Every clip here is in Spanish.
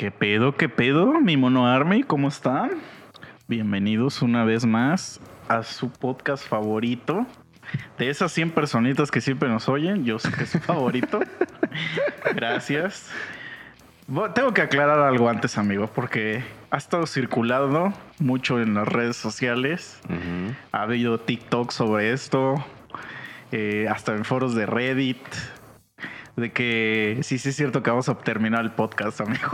¿Qué pedo, qué pedo, mi mono Army? ¿Cómo están? Bienvenidos una vez más a su podcast favorito. De esas 100 personitas que siempre nos oyen, yo sé que es su favorito. Gracias. Bueno, tengo que aclarar algo antes, amigo, porque ha estado circulando mucho en las redes sociales. Ha habido TikTok sobre esto, eh, hasta en foros de Reddit. De que sí, sí es cierto que vamos a terminar el podcast, amigo.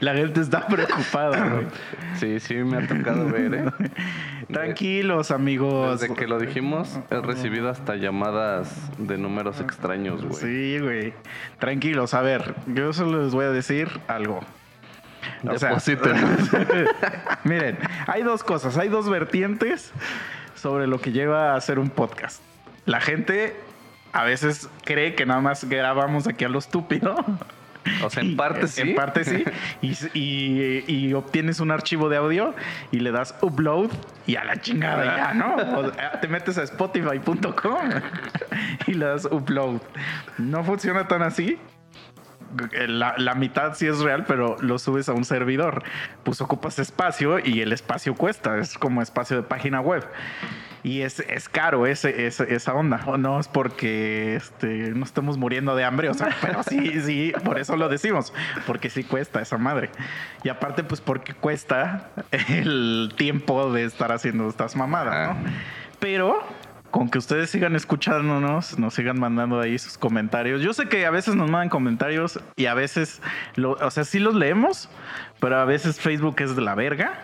La gente está preocupada, güey. Sí, sí, me ha tocado ver, ¿eh? Tranquilos, amigos. Desde que lo dijimos, he recibido hasta llamadas de números extraños, güey. Sí, güey. Tranquilos, a ver, yo solo les voy a decir algo. O sea, miren, hay dos cosas, hay dos vertientes sobre lo que lleva a hacer un podcast. La gente a veces cree que nada más grabamos aquí a lo estúpido. O sea, en parte sí. En parte sí. Y, y- y obtienes un archivo de audio y le das upload y a la chingada ya, ¿no? O te metes a spotify.com y le das upload. No funciona tan así. La, la mitad sí es real, pero lo subes a un servidor. Pues ocupas espacio y el espacio cuesta. Es como espacio de página web. Y es, es caro ese, ese- esa onda. O no es porque este, no estemos muriendo de hambre, o sea, pero sí, sí, por eso lo decimos. Porque sí cuesta esa madre. Y aparte, pues porque cuesta el tiempo de estar haciendo estas mamadas, ¿no? Pero con que ustedes sigan escuchándonos, nos sigan mandando ahí sus comentarios. Yo sé que a veces nos mandan comentarios y a veces, lo, o sea, sí los leemos, pero a veces Facebook es de la verga.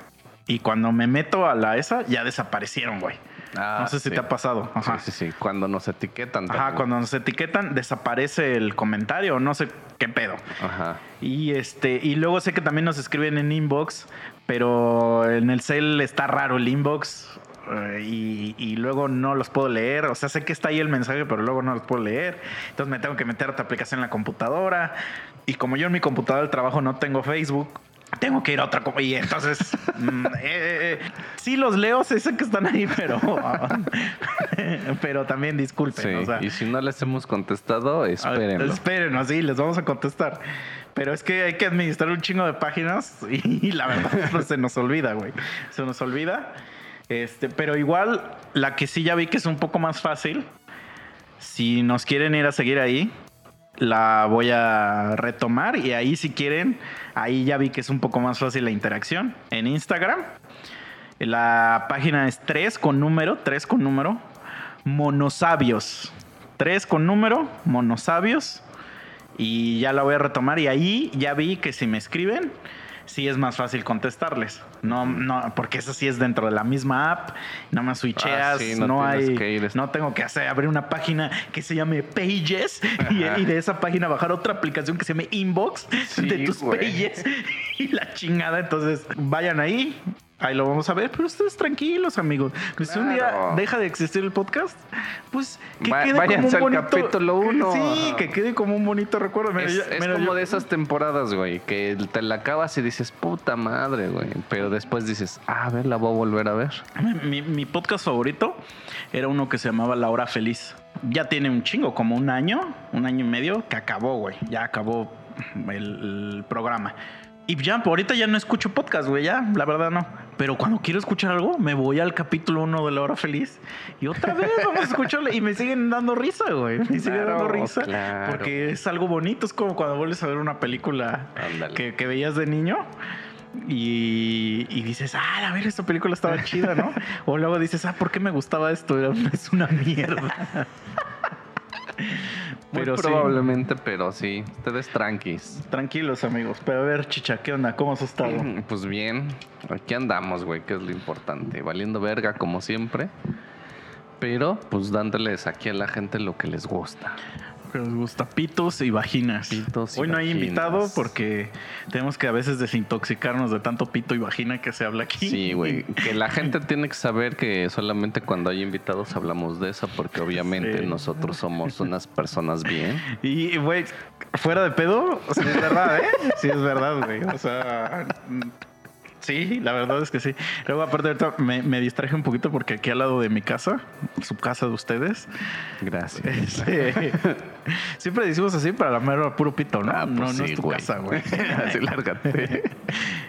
Y cuando me meto a la esa, ya desaparecieron, güey. Ah, no sé si te ha pasado. Ajá. Sí, sí, sí. Cuando nos etiquetan. Ajá, cuando nos etiquetan, desaparece el comentario, no sé qué pedo. Ajá. Y este, y luego sé que también nos escriben en inbox, pero en el cel está raro el inbox. Eh, Y, y luego no los puedo leer. O sea, sé que está ahí el mensaje, pero luego no los puedo leer. Entonces me tengo que meter a otra aplicación en la computadora. Y como yo en mi computadora del trabajo no tengo Facebook, tengo que ir a otra. Y entonces, mm, eh, eh, sí los leo, sé que están ahí, pero, pero también disculpen. Sí. o sea, y si no les hemos contestado, espérenlo. Ah, Espérenos, sí, les vamos a contestar. Pero es que hay que administrar un chingo de páginas y la verdad pues, se nos olvida, güey. Se nos olvida. Este, pero igual, la que sí ya vi que es un poco más fácil. Si nos quieren ir a seguir ahí, la voy a retomar. Y ahí, si quieren, ahí ya vi que es un poco más fácil la interacción. En Instagram, la página es 3 con número, 3 con número, monosabios. 3 con número, monosabios. Y ya la voy a retomar. Y ahí ya vi que si me escriben, sí es más fácil contestarles. No, no, porque eso sí es dentro de la misma app. Nada más switcheas. Ah, sí, no, no hay. que. No tengo que hacer abrir una página que se llame Pages y, de esa página bajar otra aplicación que se llame Inbox Sí, de tus. Pages y la chingada. Entonces vayan ahí. Ahí lo vamos a ver, pero ustedes tranquilos, amigos. Que Si un día deja de existir el podcast, pues que Va- quede como un al bonito capítulo uno. Sí, que quede como un bonito recuerdo. Mira, Es, yo- es mira, como yo- de esas temporadas, güey, que te la acabas y dices, puta madre, güey. Pero después dices, ah, a ver, la voy a volver a ver. Mi, mi podcast favorito era uno que se llamaba La Hora Feliz. Ya tiene un chingo, como un año, un año y medio, que acabó, güey. Ya acabó el, el programa. Y ya, ahorita ya no escucho podcast, güey, ya, la verdad no. Pero cuando quiero escuchar algo, me voy al capítulo 1 de La Hora Feliz y otra vez vamos a escucharle. Y me siguen dando risa, güey. Me siguen Claro, dando risa. claro. Porque es algo bonito. Es como cuando vuelves a ver una película que, que veías de niño. Y, y dices, ah, a ver, esta película estaba chida, ¿no? O luego dices, ah, ¿por qué me gustaba esto? Era- Es una mierda. Muy Pero sí. probablemente, pero sí, ustedes tranquis. Tranquilos, amigos. Pero a ver, chicha, ¿qué onda? ¿Cómo has estado? Pues bien, aquí andamos, güey, que es lo importante. Valiendo verga como siempre. Pero, pues dándoles aquí a la gente lo que les gusta. Que nos gusta pitos y vaginas. Pitos y Hoy no hay invitado porque tenemos que a veces desintoxicarnos de tanto pito y vagina que se habla aquí. Sí, güey. Que la gente tiene que saber que solamente cuando hay invitados hablamos de eso, porque obviamente Sí. nosotros somos unas personas bien. Y, güey, fuera de pedo, sí es verdad, ¿eh? Sí es verdad, güey. O sea, Sí, la verdad es que sí. Luego, aparte, ahorita me, me distraje un poquito porque aquí al lado de mi casa, su casa de ustedes, Gracias. este, siempre decimos así para la mera puro pito, ¿no? Ah, pues no, no es tu güey. casa, güey. Así lárgate.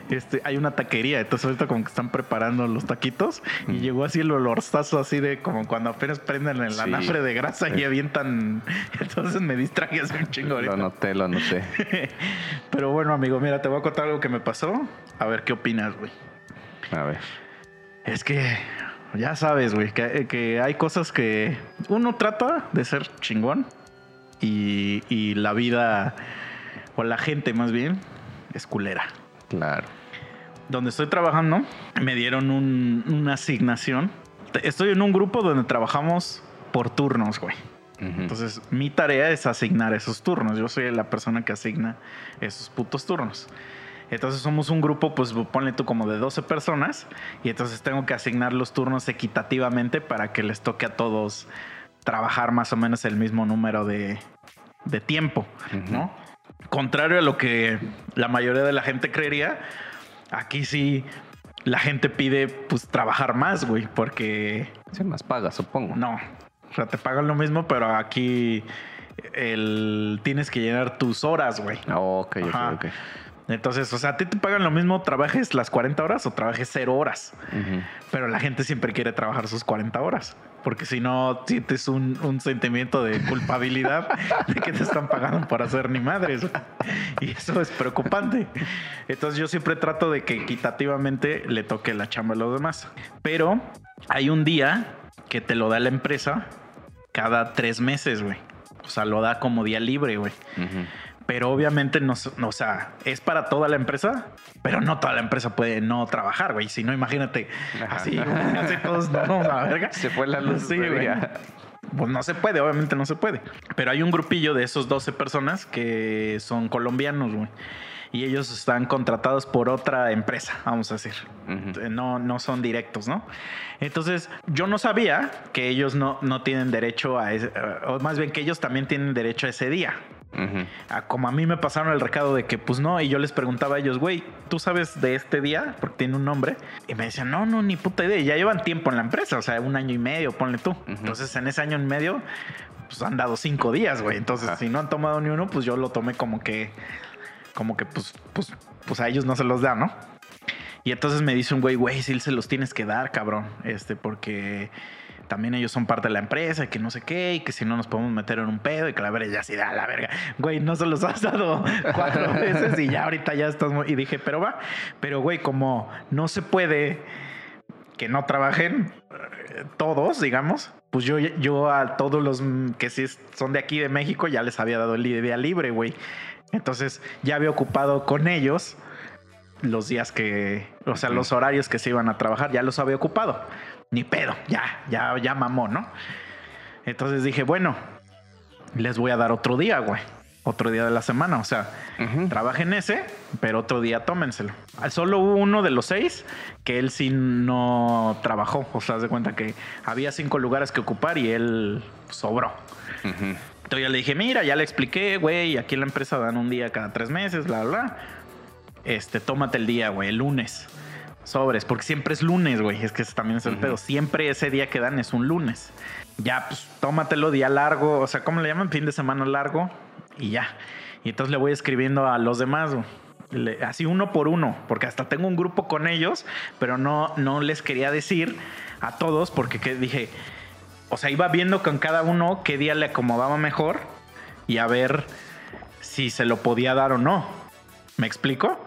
Este, hay una taquería, entonces ahorita como que están preparando los taquitos y llegó así el olorzazo así de como cuando apenas prenden el Sí. anafre de grasa y avientan. Entonces me distraje hace un chingo ahorita. Lo noté, lo noté. Pero bueno, amigo, mira, te voy a contar algo que me pasó. A ver qué opinas, güey. A ver. Es que ya sabes, güey, que, que hay cosas que uno trata de ser chingón y, y la vida, o la gente más bien, es culera. Claro. Donde estoy trabajando, me dieron un- una asignación. Estoy en un grupo donde trabajamos por turnos, güey. Entonces, mi tarea es asignar esos turnos. Yo soy la persona que asigna esos putos turnos. Entonces, somos un grupo, pues ponle tú como de 12 personas. Y entonces tengo que asignar los turnos equitativamente para que les toque a todos trabajar más o menos el mismo número de, de tiempo. ¿no? Contrario a lo que la mayoría de la gente creería, aquí sí la gente pide pues trabajar más, güey, porque Sí, más paga, supongo. no. O sea, te pagan lo mismo, pero aquí el, tienes que llenar tus horas, güey. Ah, ok, ok, Ajá. ok. Entonces, o sea, a ti te pagan lo mismo, trabajes las 40 horas o trabajes 0 horas. Ujú. Pero la gente siempre quiere trabajar sus 40 horas. Porque si no, sientes un, un sentimiento de culpabilidad de que te están pagando por hacer ni madres. Y eso es preocupante. Entonces yo siempre trato de que equitativamente le toque la chamba a los demás. Pero hay un día que te lo da la empresa cada tres meses, güey. O sea, lo da como día libre, güey. Ujú. Pero obviamente no, no, o sea, es para toda la empresa, pero no toda la empresa puede no trabajar, güey. Si no, imagínate, Ajá. así, güey, así todos vamos a la verga. Se fue la luz Sí, güey. Pues no se puede, obviamente no se puede. Pero hay un grupillo de esos 12 personas que son colombianos, güey. Y ellos están contratados por otra empresa, vamos a decir. Ujú. No, no son directos, ¿no? Entonces, yo no sabía que ellos no, no tienen derecho a ese, o más bien que ellos también tienen derecho a ese día. Ujú. Ah, como a mí me pasaron el recado de que pues no, y yo les preguntaba a ellos, güey, ¿tú sabes de este día? Porque tiene un nombre. Y me decían, no, no, ni puta idea. Y ya llevan tiempo en la empresa, o sea, un año y medio, ponle tú. Entonces, en ese año y medio, pues han dado cinco días, güey. Entonces, si no han tomado ni uno, pues yo lo tomé como que, como que pues, pues, pues a ellos no se los da, ¿no? Y entonces me dice un güey, güey, sí se los tienes que dar, cabrón. Este, porque también ellos son parte de la empresa y que no sé qué, y que si no nos podemos meter en un pedo y que la verga ya sí da la verga. Güey, no se los has dado cuatro veces y ya ahorita ya estás muy... Y dije, pero va, pero güey, como no se puede que no trabajen eh, todos, digamos, pues yo, yo a todos los que sí son de aquí de México ya les había dado el día libre, güey. Entonces ya había ocupado con ellos los días que, o sea, los horarios que se iban a trabajar, ya los había ocupado. Ni pedo, ya, ya, ya mamó, ¿no? Entonces dije, bueno, les voy a dar otro día, güey. Otro día de la semana, o sea, trabajen ese, pero otro día tómenselo. Solo hubo uno de los seis que él sí no trabajó. O sea, haz de cuenta que había cinco lugares que ocupar y él sobró. Entonces yo le dije, mira, ya le expliqué, güey, aquí en la empresa dan un día cada tres meses, bla, bla. bla. Este, tómate el día, güey, el lunes. Sobres, porque siempre es lunes, güey. Es que ese también es el pedo. Siempre ese día que dan es un lunes. Ya, pues, tómatelo día largo. O sea, ¿cómo le llaman? Fin de semana largo. Y ya. Y entonces le voy escribiendo a los demás, güey. Le- así uno por uno, porque hasta tengo un grupo con ellos, pero no, no les quería decir a todos porque que dije, o sea, iba viendo con cada uno qué día le acomodaba mejor y a ver si se lo podía dar o no. ¿Me explico?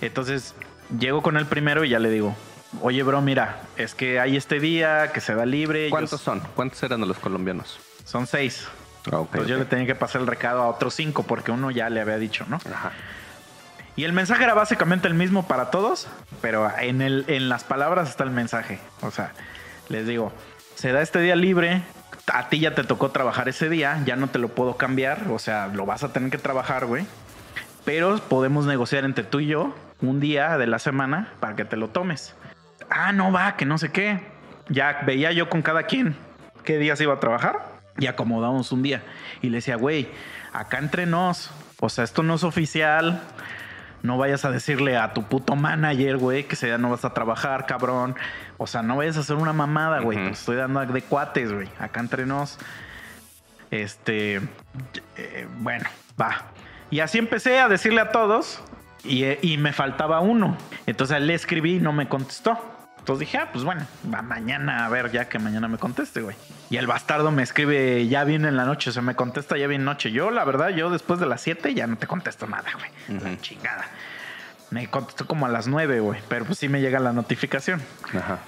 Entonces llego con el primero y ya le digo, oye, bro, mira, es que hay este día que se da libre. yo- ¿Cuántos son? ¿Cuántos eran los colombianos? Son seis. Ah, ok, Entonces yo le tenía que pasar el recado a otros cinco porque uno ya le había dicho, ¿no? Ajá. Y el mensaje era básicamente el mismo para todos, pero en, el, en las palabras está el mensaje. O sea, les digo, se da este día libre, a ti ya te tocó trabajar ese día, ya no te lo puedo cambiar, o sea, lo vas a tener que trabajar, güey. Pero podemos negociar entre tú y yo un día de la semana para que te lo tomes. Ah, no va, que no sé qué. Ya veía yo con cada quien qué días iba a trabajar y acomodamos un día. Y le decía, güey, acá entre nos, o sea, esto no es oficial, No vayas a decirle a tu puto manager, güey, que ya no vas a trabajar, cabrón. O sea, no vayas a hacer una mamada, güey. Te estoy dando de cuates, güey. Acá entre nos. Este. eh, bueno, va. Y así empecé a decirle a todos. Y, eh, y me faltaba uno. Entonces le escribí y no me contestó. Entonces dije, ah, pues bueno, va mañana a ver, ya que mañana me conteste, güey. Y el bastardo me escribe, ya viene en la noche, o sea, me contesta ya viene noche. Yo, la verdad, yo después de las 7 ya no te contesto nada, güey. La chingada. Me contestó como a las 9, güey, pero pues sí me llega la notificación. Ajá.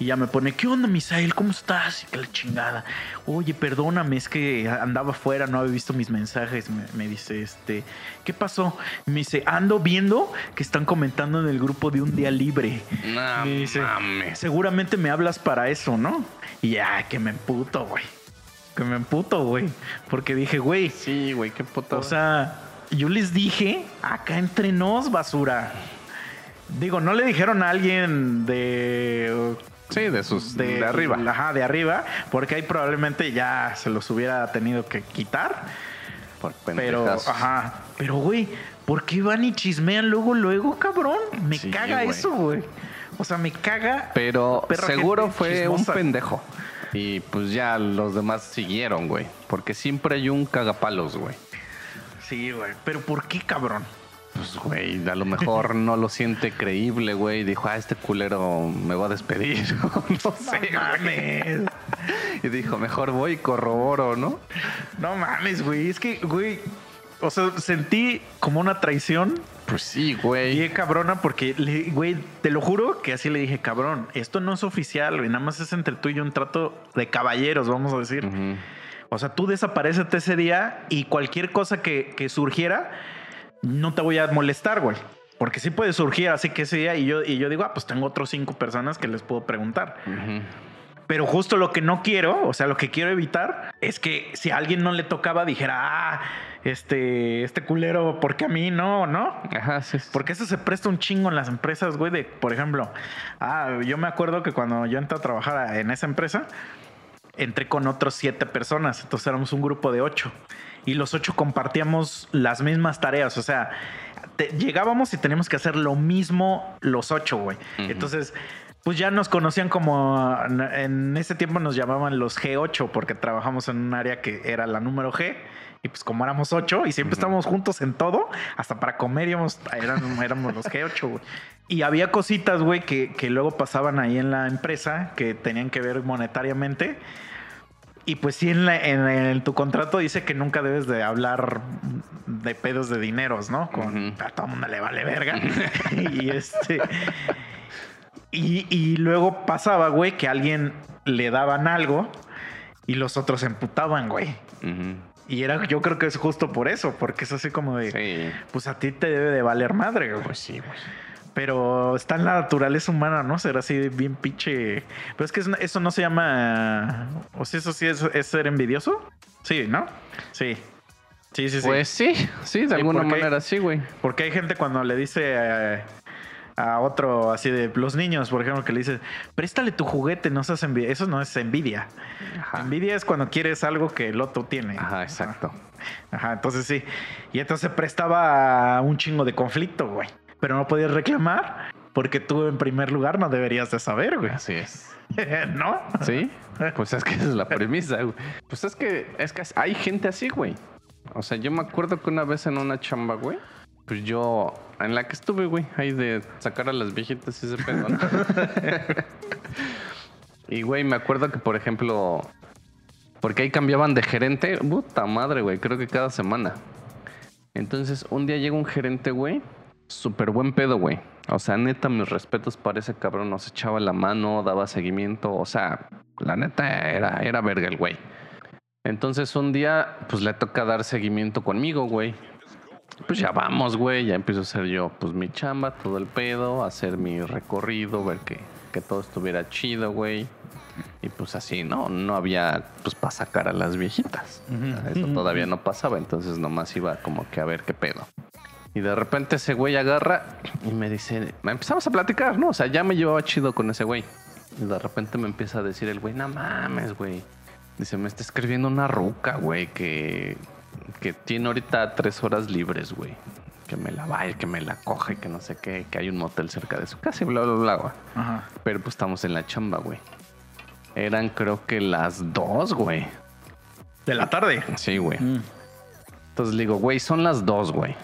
Y ya me pone, ¿qué onda, Misael? ¿Cómo estás? Y que la chingada. Oye, perdóname, es que andaba afuera, no había visto mis mensajes. Me, me dice, este, ¿qué pasó? Me dice, ando viendo que están comentando en el grupo de un día libre. No Me dice, mames. seguramente me hablas para eso, ¿no? Y ya, que me emputo, güey. Que me emputo, güey. Porque dije, güey, Sí, güey, qué puta. o sea, yo les dije, acá entre nos, basura. Digo, no le dijeron a alguien de sí, de sus. De, arriba. Ajá, de arriba, porque ahí probablemente ya se los hubiera tenido que quitar. Por Pero, ajá. Pero, güey, ¿por qué van y chismean luego, luego, cabrón? Me Sí, caga güey. eso, güey. O sea, me caga. Pero seguro gente fue un pendejo. Y pues ya los demás siguieron, güey. Porque siempre hay un cagapalos, güey. Sí, güey. Pero ¿por qué, cabrón? Pues, güey, a lo mejor no lo siente creíble, güey. Dijo, ah, este culero me va a despedir. no sé, mames. Y dijo, mejor voy y corroboro, ¿no? No mames, güey. Es que, güey. O sea, sentí como una traición Pues sí, Y güey. es cabrona porque, le- güey, te lo juro que así le dije, cabrón, esto no es oficial, güey, nada más es entre tú y yo un trato de caballeros, vamos a decir. O sea, tú desaparecete ese día y cualquier cosa que, que surgiera, no te voy a molestar, güey. Porque sí puede surgir así que ese día y yo, y yo digo, ah, pues tengo otros cinco personas que les puedo preguntar. Pero justo lo que no quiero, o sea, lo que quiero evitar es que si a alguien no le tocaba, dijera, ah, este, este culero, ¿por qué a mí no? ¿No? Ajá, sí. sí. Porque eso se presta un chingo en las empresas, güey. De, por ejemplo, ah, yo me acuerdo que cuando yo entré a trabajar en esa empresa, entré con otros siete personas. Entonces éramos un grupo de ocho. Y los ocho compartíamos las mismas tareas. O sea, te- llegábamos y teníamos que hacer lo mismo los ocho, güey. Ujú. Entonces, pues ya nos conocían como en ese tiempo nos llamaban los G8 porque trabajamos en un área que era la número G. Y pues como éramos ocho y siempre Ujú. estábamos juntos en todo, hasta para comer íbamos, eran, éramos los G8, güey. Y había cositas, güey, que, que luego pasaban ahí en la empresa que tenían que ver monetariamente. Y pues sí, en, la- en, en tu contrato dice que nunca debes de hablar de pedos de dineros, ¿no? Con a todo el mundo le vale verga. y este. Y, y luego pasaba, güey, que a alguien le daban algo y los otros se emputaban, güey. Y era, yo creo que es justo por eso, porque es así como de, Sí. pues a ti te debe de valer madre, güey. Pues sí, güey. Pero está en la naturaleza humana, ¿no? Ser así bien pinche. Pero es que eso, no se llama. O sea, eso sí es, es ser envidioso. Sí, ¿no? Sí. Sí, sí, sí. Pues sí, sí, de Sí, alguna manera sí, güey. Porque hay gente cuando le dice a otro así de los niños, por ejemplo, que le dice, préstale tu juguete, no seas envidia. Eso no es envidia. Ajá. Envidia es cuando quieres algo que el otro tiene. Ajá, exacto. Ajá, entonces sí. Y entonces prestaba un chingo de conflicto, güey. Pero no podías reclamar porque tú en primer lugar no deberías de saber, güey. Así es. ¿No? ¿Sí? Pues es que esa es la premisa, güey. Pues es que, es que hay gente así, güey. O sea, yo me acuerdo que una vez en una chamba, güey, pues yo, en la que estuve, güey, ahí de sacar a las viejitas y ese pedo, ¿no? y, güey, me acuerdo que, por ejemplo, porque ahí cambiaban de gerente, puta madre, güey, creo que cada semana. Entonces, un día llega un gerente, güey, súper buen pedo, güey. O sea, neta, mis respetos para ese cabrón. Nos echaba la mano, daba seguimiento. O sea, la neta era, era verga el güey. Entonces, un día, pues le toca dar seguimiento conmigo, güey. Pues ya vamos, güey. Ya empiezo a hacer yo, pues mi chamba, todo el pedo, hacer mi recorrido, ver que, que todo estuviera chido, güey. Y pues así, ¿no? No había, pues, para sacar a las viejitas. Eso todavía no pasaba, entonces nomás iba como que a ver qué pedo. Y de repente ese güey agarra y me dice, empezamos a platicar, ¿no? O sea, ya me llevaba chido con ese güey. Y de repente me empieza a decir el güey, no mames, güey. Dice, me está escribiendo una ruca, güey, que, que tiene ahorita tres horas libres, güey. que me la vaya, que me la coge, que no sé qué, que hay un motel cerca de su casa y bla, bla, bla, güey. Ajá. Pero pues estamos en la chamba, güey. Eran creo que las dos, güey. De la tarde. Sí, güey. Mm. Entonces le digo, güey, son las dos, güey.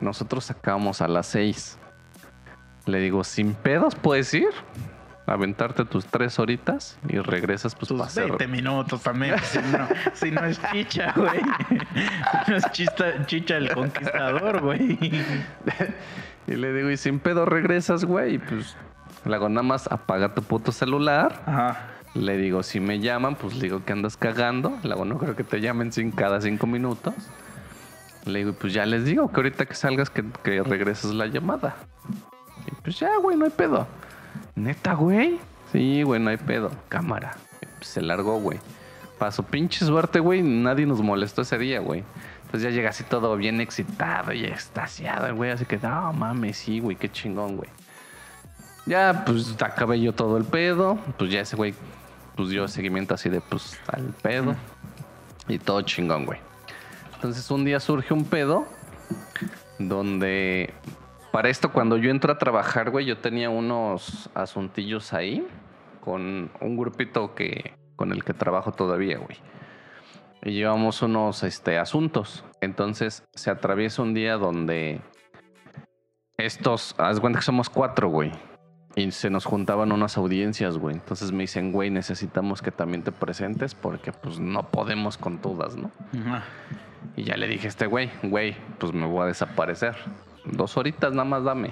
Nosotros acabamos a las seis. Le digo, sin pedos puedes ir, aventarte tus tres horitas y regresas pues Tus hacer... 20 minutos también. Si no, si no es chicha, güey. No es chista- chicha el conquistador, güey. Y le digo, y sin pedo regresas, güey. Pues le hago nada más apaga tu puto celular. Ajá. Le digo, si me llaman, pues le digo que andas cagando. Le hago, no creo que te llamen sin cada cinco minutos. Le digo, pues ya les digo que ahorita que salgas que, que regreses la llamada. Y pues ya, güey, no hay pedo. ¿Neta, güey? Sí, güey, no hay pedo. Cámara. Se largó, güey. Para su pinche suerte, güey, nadie nos molestó ese día, güey. Entonces ya llega así todo bien excitado y extasiado, güey. Así que, no mames, sí, güey, qué chingón, güey. Ya, pues acabé yo todo el pedo. Pues ya ese güey, pues dio seguimiento así de, pues, al pedo. Y todo chingón, güey. Entonces un día surge un pedo donde para esto cuando yo entro a trabajar, güey, yo tenía unos asuntillos ahí con un grupito que con el que trabajo todavía, güey. Y llevamos unos este, asuntos. Entonces se atraviesa un día donde estos, haz cuenta que somos cuatro, güey. Y se nos juntaban unas audiencias, güey. Entonces me dicen, güey, necesitamos que también te presentes porque pues no podemos con todas, ¿no? Ajá. Y ya le dije a este güey, güey, pues me voy a desaparecer. Dos horitas nada más dame.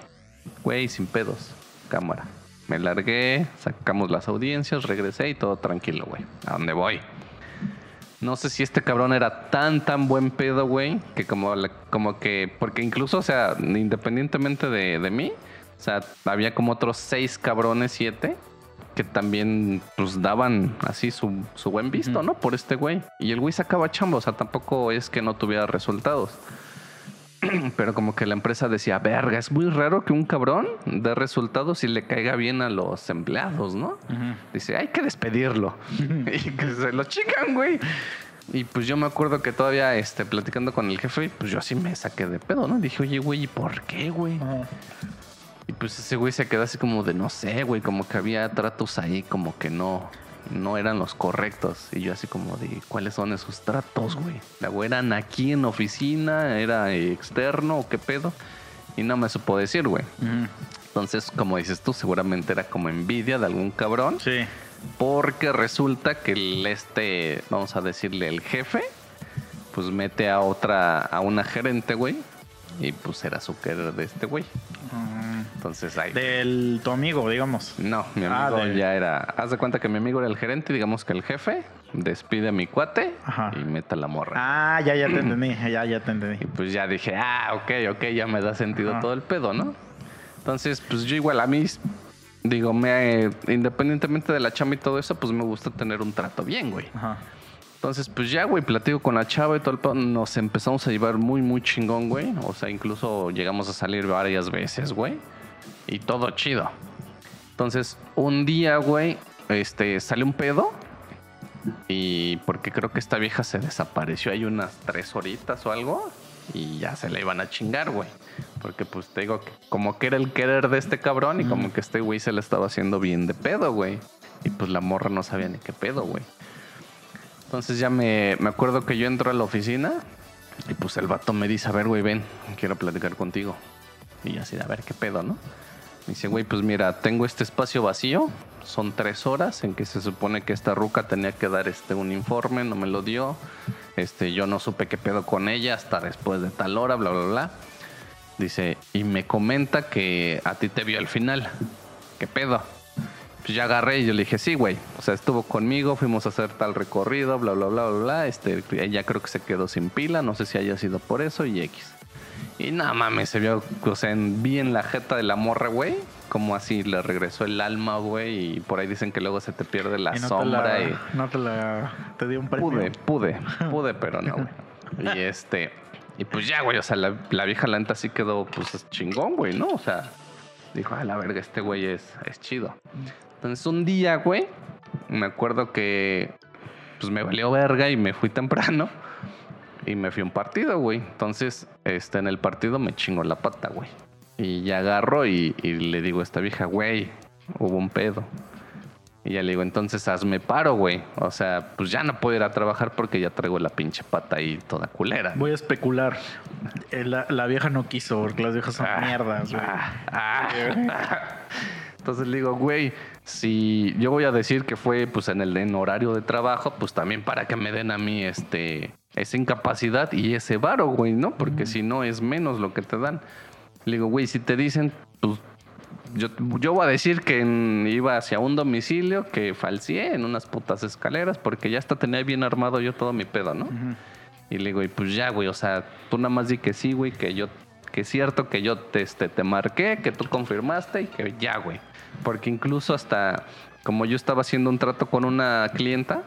Güey, sin pedos. Cámara. Me largué, sacamos las audiencias, regresé y todo tranquilo, güey. ¿A dónde voy? No sé si este cabrón era tan, tan buen pedo, güey, que como, como que, porque incluso, o sea, independientemente de, de mí, o sea, había como otros seis cabrones, siete, que también, pues, daban así su, su buen visto. ¿no? Por este güey. Y el güey sacaba chamba, o sea, tampoco es que no tuviera resultados. Pero como que la empresa decía, verga, es muy raro que un cabrón dé resultados y le caiga bien a los empleados, ¿no? Dice, hay que despedirlo. y que se lo chican, güey. Y pues yo me acuerdo que todavía este, platicando con el jefe, pues yo así me saqué de pedo, ¿no? Dije, oye, güey, ¿y por qué, güey? Y pues ese güey se quedó así como de, no sé, güey, como que había tratos ahí como que no, no eran los correctos. Y yo así como de, ¿cuáles son esos tratos, güey? La güey eran aquí en oficina, era externo o qué pedo. Y no me supo decir, güey. Entonces, como dices tú, seguramente era como envidia de algún cabrón. Sí. Porque resulta que el este, vamos a decirle, el jefe, pues mete a otra, a una gerente, güey. Y pues era su querer de este güey. Mm. Entonces ahí. Del tu amigo, digamos. No, mi Ah, amigo de- ya era. Haz de cuenta que mi amigo era el gerente, y digamos que el jefe despide a mi cuate Ajá. y mete a la morra. Ah, ya, ya te entendí. Ya, ya te entendí. Y pues ya dije, ah, ok, ok, ya me da sentido Ajá. todo el pedo, ¿no? Entonces, pues yo igual a mí, digo, me, independientemente de la chamba y todo eso, pues me gusta tener un trato bien, güey. Ajá. Entonces, pues ya, güey, platico con la chava y todo el pedo. Nos empezamos a llevar muy, muy chingón, güey. O sea, incluso llegamos a salir varias veces, güey. Y todo chido. Entonces, un día, güey, este, sale un pedo. Y porque creo que esta vieja se desapareció hay unas tres horitas o algo. Y ya se la iban a chingar, güey. Porque pues te digo que como que era el querer de este cabrón y como que este güey se le estaba haciendo bien de pedo, güey. Y pues la morra no sabía ni qué pedo, güey. Entonces ya me, me acuerdo que yo entro a la oficina y pues el vato me dice, a ver, güey, ven, quiero platicar contigo. Y así, a ver, qué pedo, ¿no? Me dice, güey, pues mira, tengo este espacio vacío, son tres horas en que se supone que esta ruca tenía que dar este un informe, no me lo dio. Este, yo no supe qué pedo con ella hasta después de tal hora, bla, bla, bla. Dice, y me comenta que a ti te vio al final. ¿Qué pedo? Pues ya agarré y yo le dije, sí, güey. O sea, estuvo conmigo, fuimos a hacer tal recorrido, bla, bla, bla, bla, bla. Este, ella creo que se quedó sin pila, no sé si haya sido por eso y X. Y nada mames, se vio, o sea, en- vi en la jeta de la morra, güey, como así le regresó el alma, güey, y por ahí dicen que luego se te pierde la Y no sombra te la, y... no te la. Te dio un premio. Pude, pude, pude, pero no, güey. Y este, y pues ya, güey, o sea, la, la vieja lenta sí quedó, pues, chingón, güey, ¿no? O sea, dijo, a la verga, este güey es, es chido. Entonces, un día, güey, me acuerdo que, pues, me valió verga y me fui temprano. y me fui a un partido, güey. Entonces, este, en el partido me chingo la pata, güey. Y ya agarro y, y le digo a esta vieja, güey, hubo un pedo. Y ya le digo, entonces hazme paro, güey. O sea, pues ya no puedo ir a trabajar porque ya traigo la pinche pata ahí toda culera. Voy a especular. Eh, La, la vieja no quiso, porque las viejas son Ah, mierdas, güey. ah, ah. Entonces le digo, güey, si yo voy a decir que fue pues en el en horario de trabajo, pues también para que me den a mí este esa incapacidad y ese varo, güey, ¿no? Porque si no es menos lo que te dan. Le digo, güey, si te dicen, pues yo, yo voy a decir que en- iba hacia un domicilio que falseé en unas putas escaleras porque ya hasta tenía bien armado yo todo mi pedo, ¿no? Y le digo, y pues ya, güey, o sea, tú nada más di que sí, güey, que yo, que es cierto que yo te, este, te marqué, que tú confirmaste y que ya, güey. Porque incluso hasta, como yo estaba haciendo un trato con una clienta,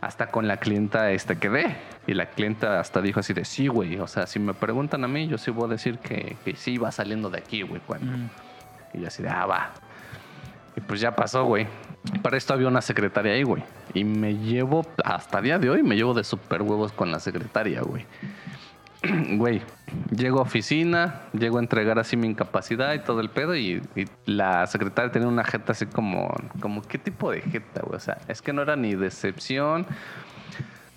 hasta con la clienta este quedé. Y la clienta hasta dijo así de, sí, güey, o sea, si me preguntan a mí, yo sí voy a decir que, que sí va saliendo de aquí, güey, cuando. Mm. Y yo así de, ah, va. Y pues ya pasó, güey. Para esto había una secretaria ahí, güey. Y me llevo, hasta día de hoy, me llevo de super huevos con la secretaria, güey. Güey, llego a oficina, llego a entregar así mi incapacidad y todo el pedo. Y, y la secretaria tenía una jeta así como, como, ¿qué tipo de jeta, güey? O sea, es que no era ni decepción.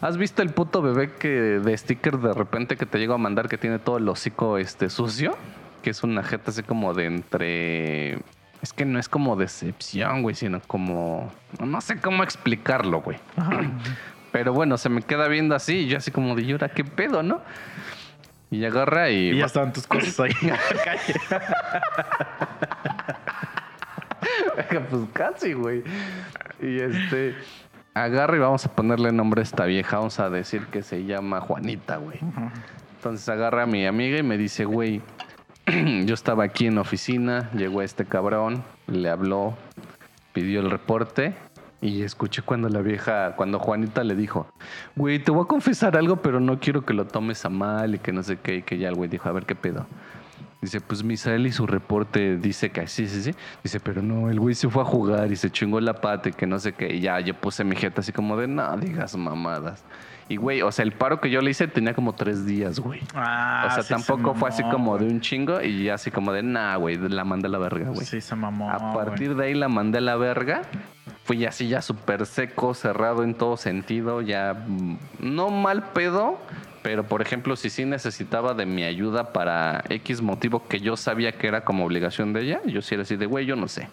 ¿Has visto el puto bebé que de sticker de repente que te llega a mandar que tiene todo el hocico este, sucio? Que es una jeta así como de entre... Es que no es como decepción, güey, sino como... No sé cómo explicarlo, güey. Pero bueno, se me queda viendo así y yo así como de llora, ¿qué pedo, no? Y agarra y... Y ya estaban tus cosas ahí en la calle. pues casi, güey. Y este... Agarra y vamos a ponerle nombre a esta vieja. Vamos a decir que se llama Juanita, güey. Entonces agarra a mi amiga y me dice, güey, yo estaba aquí en la oficina, llegó este cabrón, le habló, pidió el reporte y escuché cuando la vieja, cuando Juanita le dijo, güey, te voy a confesar algo, pero no quiero que lo tomes a mal y que no sé qué, y que ya el güey dijo, a ver qué pedo. Dice, pues Misael y su reporte dice que sí, sí, sí. Dice, pero no, el güey se fue a jugar y se chingó la pata y que no sé qué. Y ya, yo puse mi jeta así como de, no digas mamadas. Y güey, o sea, el paro que yo le hice tenía como tres días, güey. Ah, o sea, sí se tampoco fue así como de un chingo y ya así como de, nah, güey, la mandé a la verga, güey. Sí, se mamó. a partir de ahí la mandé a la verga. Fui así ya súper seco, cerrado en todo sentido, ya mm, no mal pedo, pero por ejemplo, si sí necesitaba de mi ayuda para X motivo que yo sabía que era como obligación de ella, yo sí era así de, güey, yo no sé.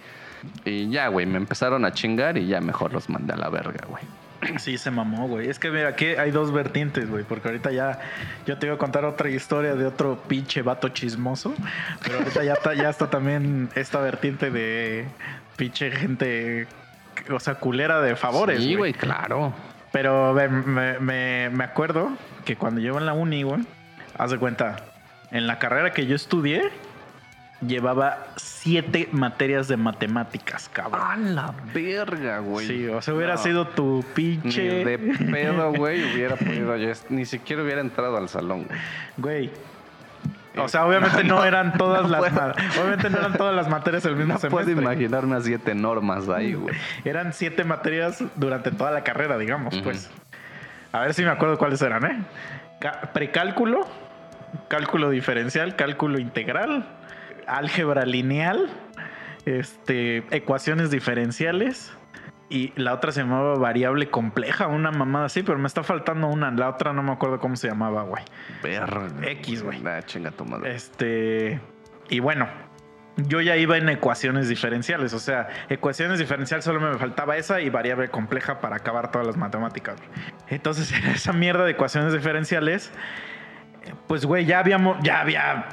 Y ya, güey, me empezaron a chingar y ya mejor los mandé a la verga, güey. Sí, se mamó, güey. Es que mira, aquí hay dos vertientes, güey. Porque ahorita ya yo te iba a contar otra historia de otro pinche vato chismoso. Pero ahorita ya ya está también esta vertiente de pinche gente, o sea, culera de favores. Sí, güey. claro. Pero me, me- me acuerdo que cuando yo en la uni, güey, haz de cuenta, en la carrera que yo estudié, llevaba siete materias de matemáticas, cabrón. A la verga, güey. Sí, o sea, hubiera No. sido tu Ni pinche. de pedo, güey, hubiera podido yo, ni siquiera hubiera entrado al salón, güey. Güey. O sea, obviamente no, no, eran todas no las obviamente no eran todas las materias el mismo No puedo semestre. imaginarme a siete normas ahí, güey. Eran siete materias durante toda la carrera, digamos, pues. A ver si me acuerdo cuáles eran, ¿eh? Precálculo, cálculo diferencial, cálculo integral, álgebra lineal, este, ecuaciones diferenciales. Y la otra se llamaba variable compleja, una mamada así, pero me está faltando una. La otra no me acuerdo cómo se llamaba, güey. X, güey. Ah, chinga tu madre. Este. Y bueno, yo ya iba en ecuaciones diferenciales. O sea, ecuaciones diferenciales solo me faltaba esa y variable compleja para acabar todas las matemáticas. Entonces, en esa mierda de ecuaciones diferenciales, pues, güey, ya habíamos, ya había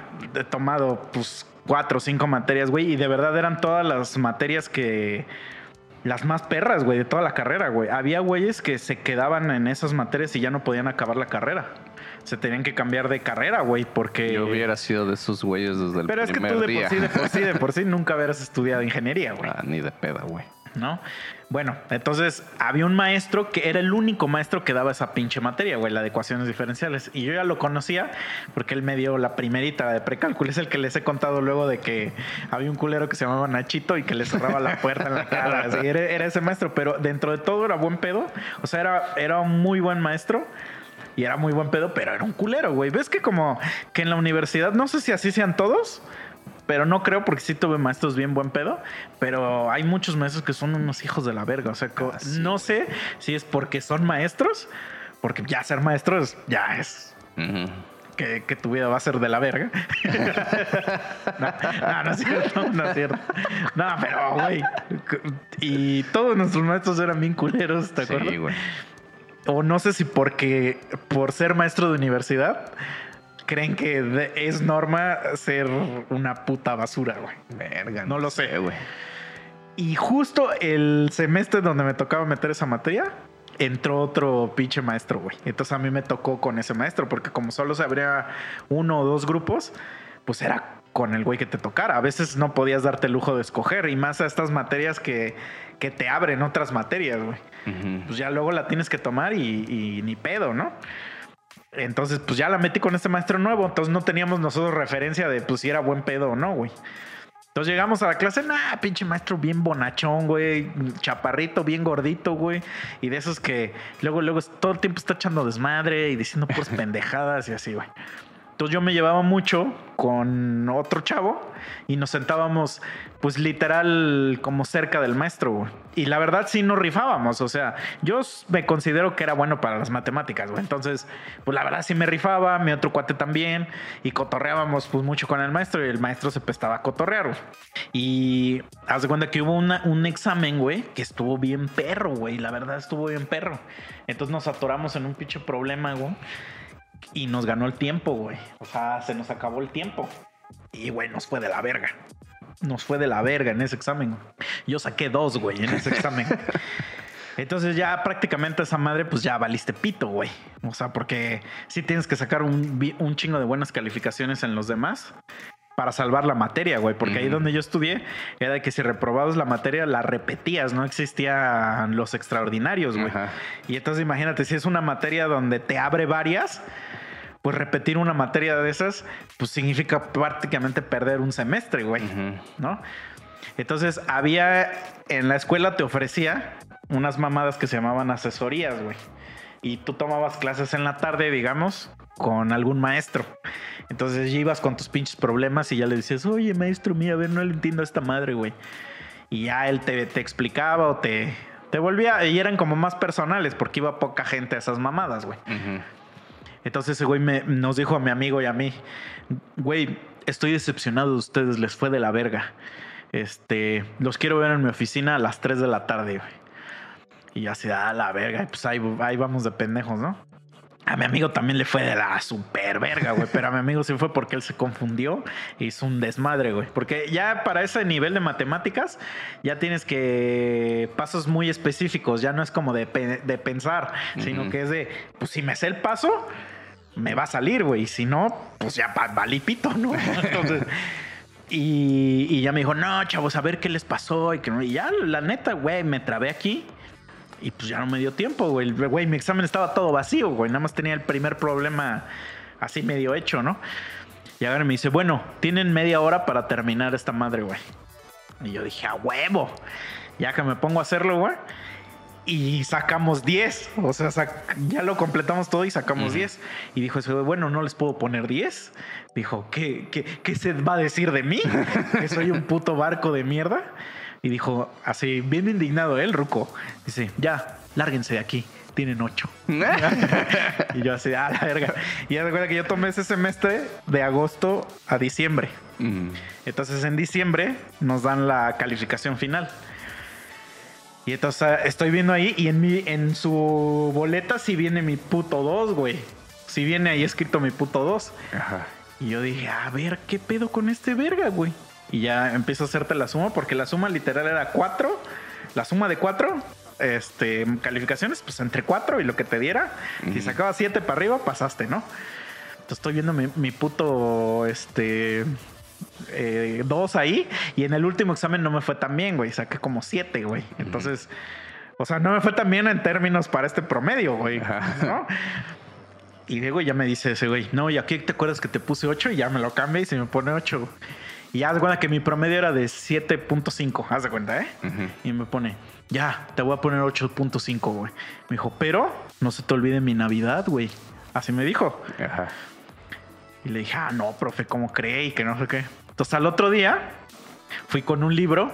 tomado, pues, cuatro o cinco materias, güey. Y de verdad eran todas las materias que. Las más perras, güey, de toda la carrera, güey. Había güeyes que se quedaban en esas materias y ya no podían acabar la carrera. Se tenían que cambiar de carrera, güey, porque... Yo hubiera sido de esos güeyes desde el Pero es que primer tú de día. por sí, de por sí, de por sí nunca hubieras estudiado ingeniería, güey. Ah, ni de peda, güey. ¿No? Bueno, entonces había un maestro que era el único maestro que daba esa pinche materia, güey, la de ecuaciones diferenciales. Y yo ya lo conocía porque él me dio la primerita de precálculo. Es el que les he contado luego de que había un culero que se llamaba Nachito y que le cerraba la puerta en la cara. Era ese maestro, pero dentro de todo era buen pedo. O sea, era, era un muy buen maestro. y era muy buen pedo, pero era un culero, güey. ¿Ves que como que en la universidad, no sé si así sean todos, pero no creo porque sí tuve maestros bien buen pedo, pero hay muchos maestros que son unos hijos de la verga, o sea, Ah, sí. no sé si es porque son maestros, porque ya ser maestros ya es que tu vida va a ser de la verga. no, no, no es cierto, no es cierto. No, pero, güey. Y todos nuestros maestros eran bien culeros, ¿te acuerdas? Sí, güey. O no sé si porque por ser maestro de universidad creen que es norma ser una puta basura, güey. Verga. No lo sé. güey. Y justo el semestre donde me tocaba meter esa materia, entró otro pinche maestro, güey. Entonces a mí me tocó con ese maestro, porque como solo se abría uno o dos grupos, pues era con el güey que te tocara. A veces no podías darte el lujo de escoger, y más a estas materias que, que te abren otras materias, güey. Pues ya luego la tienes que tomar y, y ni pedo, ¿no? Entonces, pues ya la metí con este maestro nuevo. Entonces no teníamos nosotros referencia de pues si era buen pedo o no, güey. Entonces llegamos a la clase, nah, pinche maestro bien bonachón, güey, chaparrito, bien gordito, güey. Y de esos que luego, luego todo el tiempo está echando desmadre y diciendo puras pendejadas y así, güey. Entonces yo me llevaba mucho con otro chavo y nos sentábamos, pues literal, como cerca del maestro. Y la verdad sí nos rifábamos. O sea, yo me considero que era bueno para las matemáticas, güey. Entonces, pues la verdad sí me rifaba, mi otro cuate también. Y cotorreábamos pues mucho con el maestro y el maestro se prestaba a cotorrear. Y haz de cuenta que hubo una- un examen, güey, que estuvo bien perro, güey. La verdad estuvo bien perro. Entonces nos atoramos en un pinche problema, güey. Y nos ganó el tiempo, güey. O sea, se nos acabó el tiempo. Y, güey, nos fue de la verga. Nos fue de la verga en ese examen. Yo saqué dos, güey, en ese examen. Entonces ya prácticamente esa madre, pues ya valiste pito, güey. O sea, porque sí tienes que sacar un, un chingo de buenas calificaciones en los demás para salvar la materia, güey. Porque ahí donde yo estudié era que si reprobabas la materia, la repetías. No existían los extraordinarios, güey. Y entonces imagínate, si es una materia donde te abre varias, pues repetir una materia de esas, pues significa prácticamente perder un semestre, güey. ¿No? Entonces había, en la escuela te ofrecía unas mamadas que se llamaban asesorías, güey. Y tú tomabas clases en la tarde, digamos, con algún maestro. Entonces ya ibas con tus pinches problemas y ya le dices, oye, maestro, mira, a ver, no le entiendo a esta madre, güey. Y ya él te, te explicaba o te, te volvía, y eran como más personales porque iba poca gente a esas mamadas, güey. Entonces ese güey me- nos dijo a mi amigo y a mí, güey, estoy decepcionado de ustedes, les fue de la verga. Este, los quiero ver en mi oficina a las 3 de la tarde, güey. Y así, a la verga, y pues ahí, ahí vamos de pendejos, ¿no? A mi amigo también le fue de la super verga, güey. Pero a mi amigo sí fue porque él se confundió e hizo un desmadre, güey. Porque ya para ese nivel de matemáticas, ya tienes que pasos muy específicos. Ya no es como de, pe- de pensar, sino que es de, pues si me sé el paso, me va a salir, güey. Y si no, pues ya va- valí pito, ¿no? Entonces. Y, y ya me dijo, no, chavos, a ver qué les pasó. Y, que y ya, la neta, güey, me trabé aquí. Y pues ya no me dio tiempo, güey. Güey, mi examen estaba todo vacío, güey. Nada más tenía el primer problema así medio hecho, ¿no? Y ahora me dice, bueno, tienen media hora para terminar esta madre, güey. Y yo dije, a huevo. Ya que me pongo a hacerlo, güey. Y sacamos 10. O sea, ya lo completamos todo y sacamos Ujú. 10. Y dijo ese güey, bueno, no les puedo poner 10. Dijo, ¿qué, qué, qué se va a decir de mí? que soy un puto barco de mierda. Y dijo, así, bien indignado él, Ruco. Dice, ya, lárguense de aquí. Tienen 8. y yo así, ah, la verga. Y ya recuerda que yo tomé ese semestre de agosto a diciembre. Ujú. Entonces en diciembre nos dan la calificación final. Y entonces ah, estoy viendo ahí y en mi en su boleta sí viene mi puto 2, güey. Sí viene ahí escrito mi puto 2. Ajá. Y yo dije, a ver, ¿qué pedo con este verga, güey? Y ya empiezo a hacerte la suma porque la suma literal era 4. La suma de 4, este, calificaciones, pues entre 4 y lo que te diera. Si sacabas 7 para arriba, pasaste, ¿no? Entonces estoy viendo mi, mi puto, este, eh, dos ahí. Y en el último examen no me fue tan bien, güey. Saqué como 7, güey. Entonces, o sea, no me fue tan bien en términos para este promedio, güey. ¿no? Y luego ya me dice ese güey, no, y aquí te acuerdas que te puse 8 y ya me lo cambia y se me pone 8. Y haz de cuenta que mi promedio era de 7.5, haz de cuenta, ¿eh? Y me pone, ya, te voy a poner 8.5, güey. Me dijo, pero no se te olvide mi Navidad, güey. Así me dijo. Ajá. Y le dije, ah, no, profe, ¿cómo cree? Y que no sé qué. Entonces al otro día fui con un libro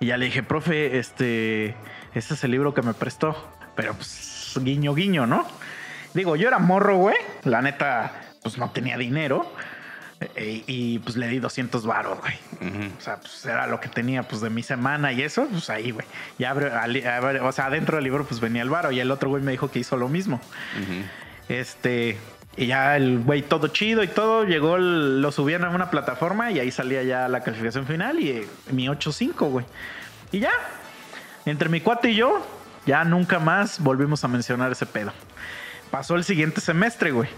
y ya le dije, profe, este, este es el libro que me prestó. Pero pues, guiño, guiño, ¿no? Digo, yo era morro, güey. La neta, pues no tenía dinero. Eh, y pues le di 200 varos, güey. O sea, pues era lo que tenía pues de mi semana y eso, pues ahí, güey. Y abre, o sea, adentro del libro pues venía el varo y el otro güey me dijo que hizo lo mismo. Este, y ya el güey todo chido y todo, llegó, el- lo subían a una plataforma y ahí salía ya la calificación final y eh, mi 8.5, güey. Y ya, entre mi cuate y yo, ya nunca más volvimos a mencionar ese pedo. Pasó el siguiente semestre, güey.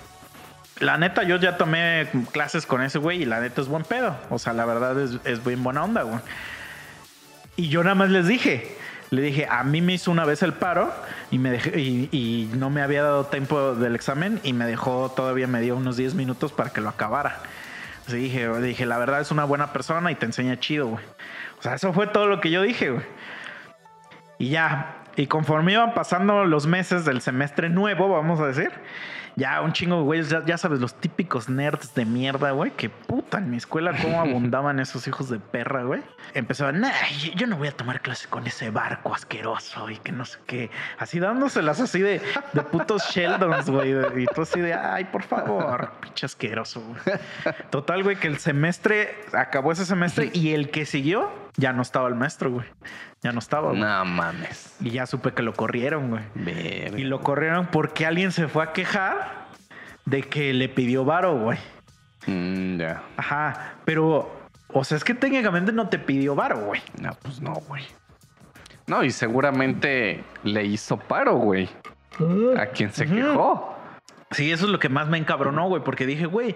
La neta, yo ya tomé clases con ese güey y la neta es buen pedo. O sea, la verdad es, es bien buena onda, güey. Y yo nada más les dije, le dije, a mí me hizo una vez el paro y me dejé, y, y no me había dado tiempo del examen y me dejó, todavía me dio unos 10 minutos para que lo acabara. Así dije, dije, la verdad es una buena persona y te enseña chido, güey. O sea, eso fue todo lo que yo dije, güey. Y ya, y conforme iban pasando los meses del semestre nuevo, vamos a decir, ya un chingo, güey, ya, ya sabes, los típicos nerds de mierda, güey, que puta, en mi escuela cómo abundaban esos hijos de perra, güey. Empezaban, nah, yo- no voy a tomar clase con ese barco asqueroso y que no sé qué. Así dándoselas así de, de putos Sheldons, güey. Y tú así de, ay, por favor, pinche asqueroso, güey. Total, güey, que el semestre, acabó ese semestre y el que siguió, ya no estaba el maestro, güey. Ya no estaba, güey. No mames. Y ya supe que lo corrieron, güey. Verga. Y lo corrieron porque alguien se fue a quejar de que le pidió varo, güey. Mm, ya. Ajá, pero, o sea, es que técnicamente no te pidió varo, güey. No, pues no, güey. No, y seguramente le hizo paro, güey. A quien se quejó. Sí, eso es lo que más me encabronó, güey, porque dije, güey,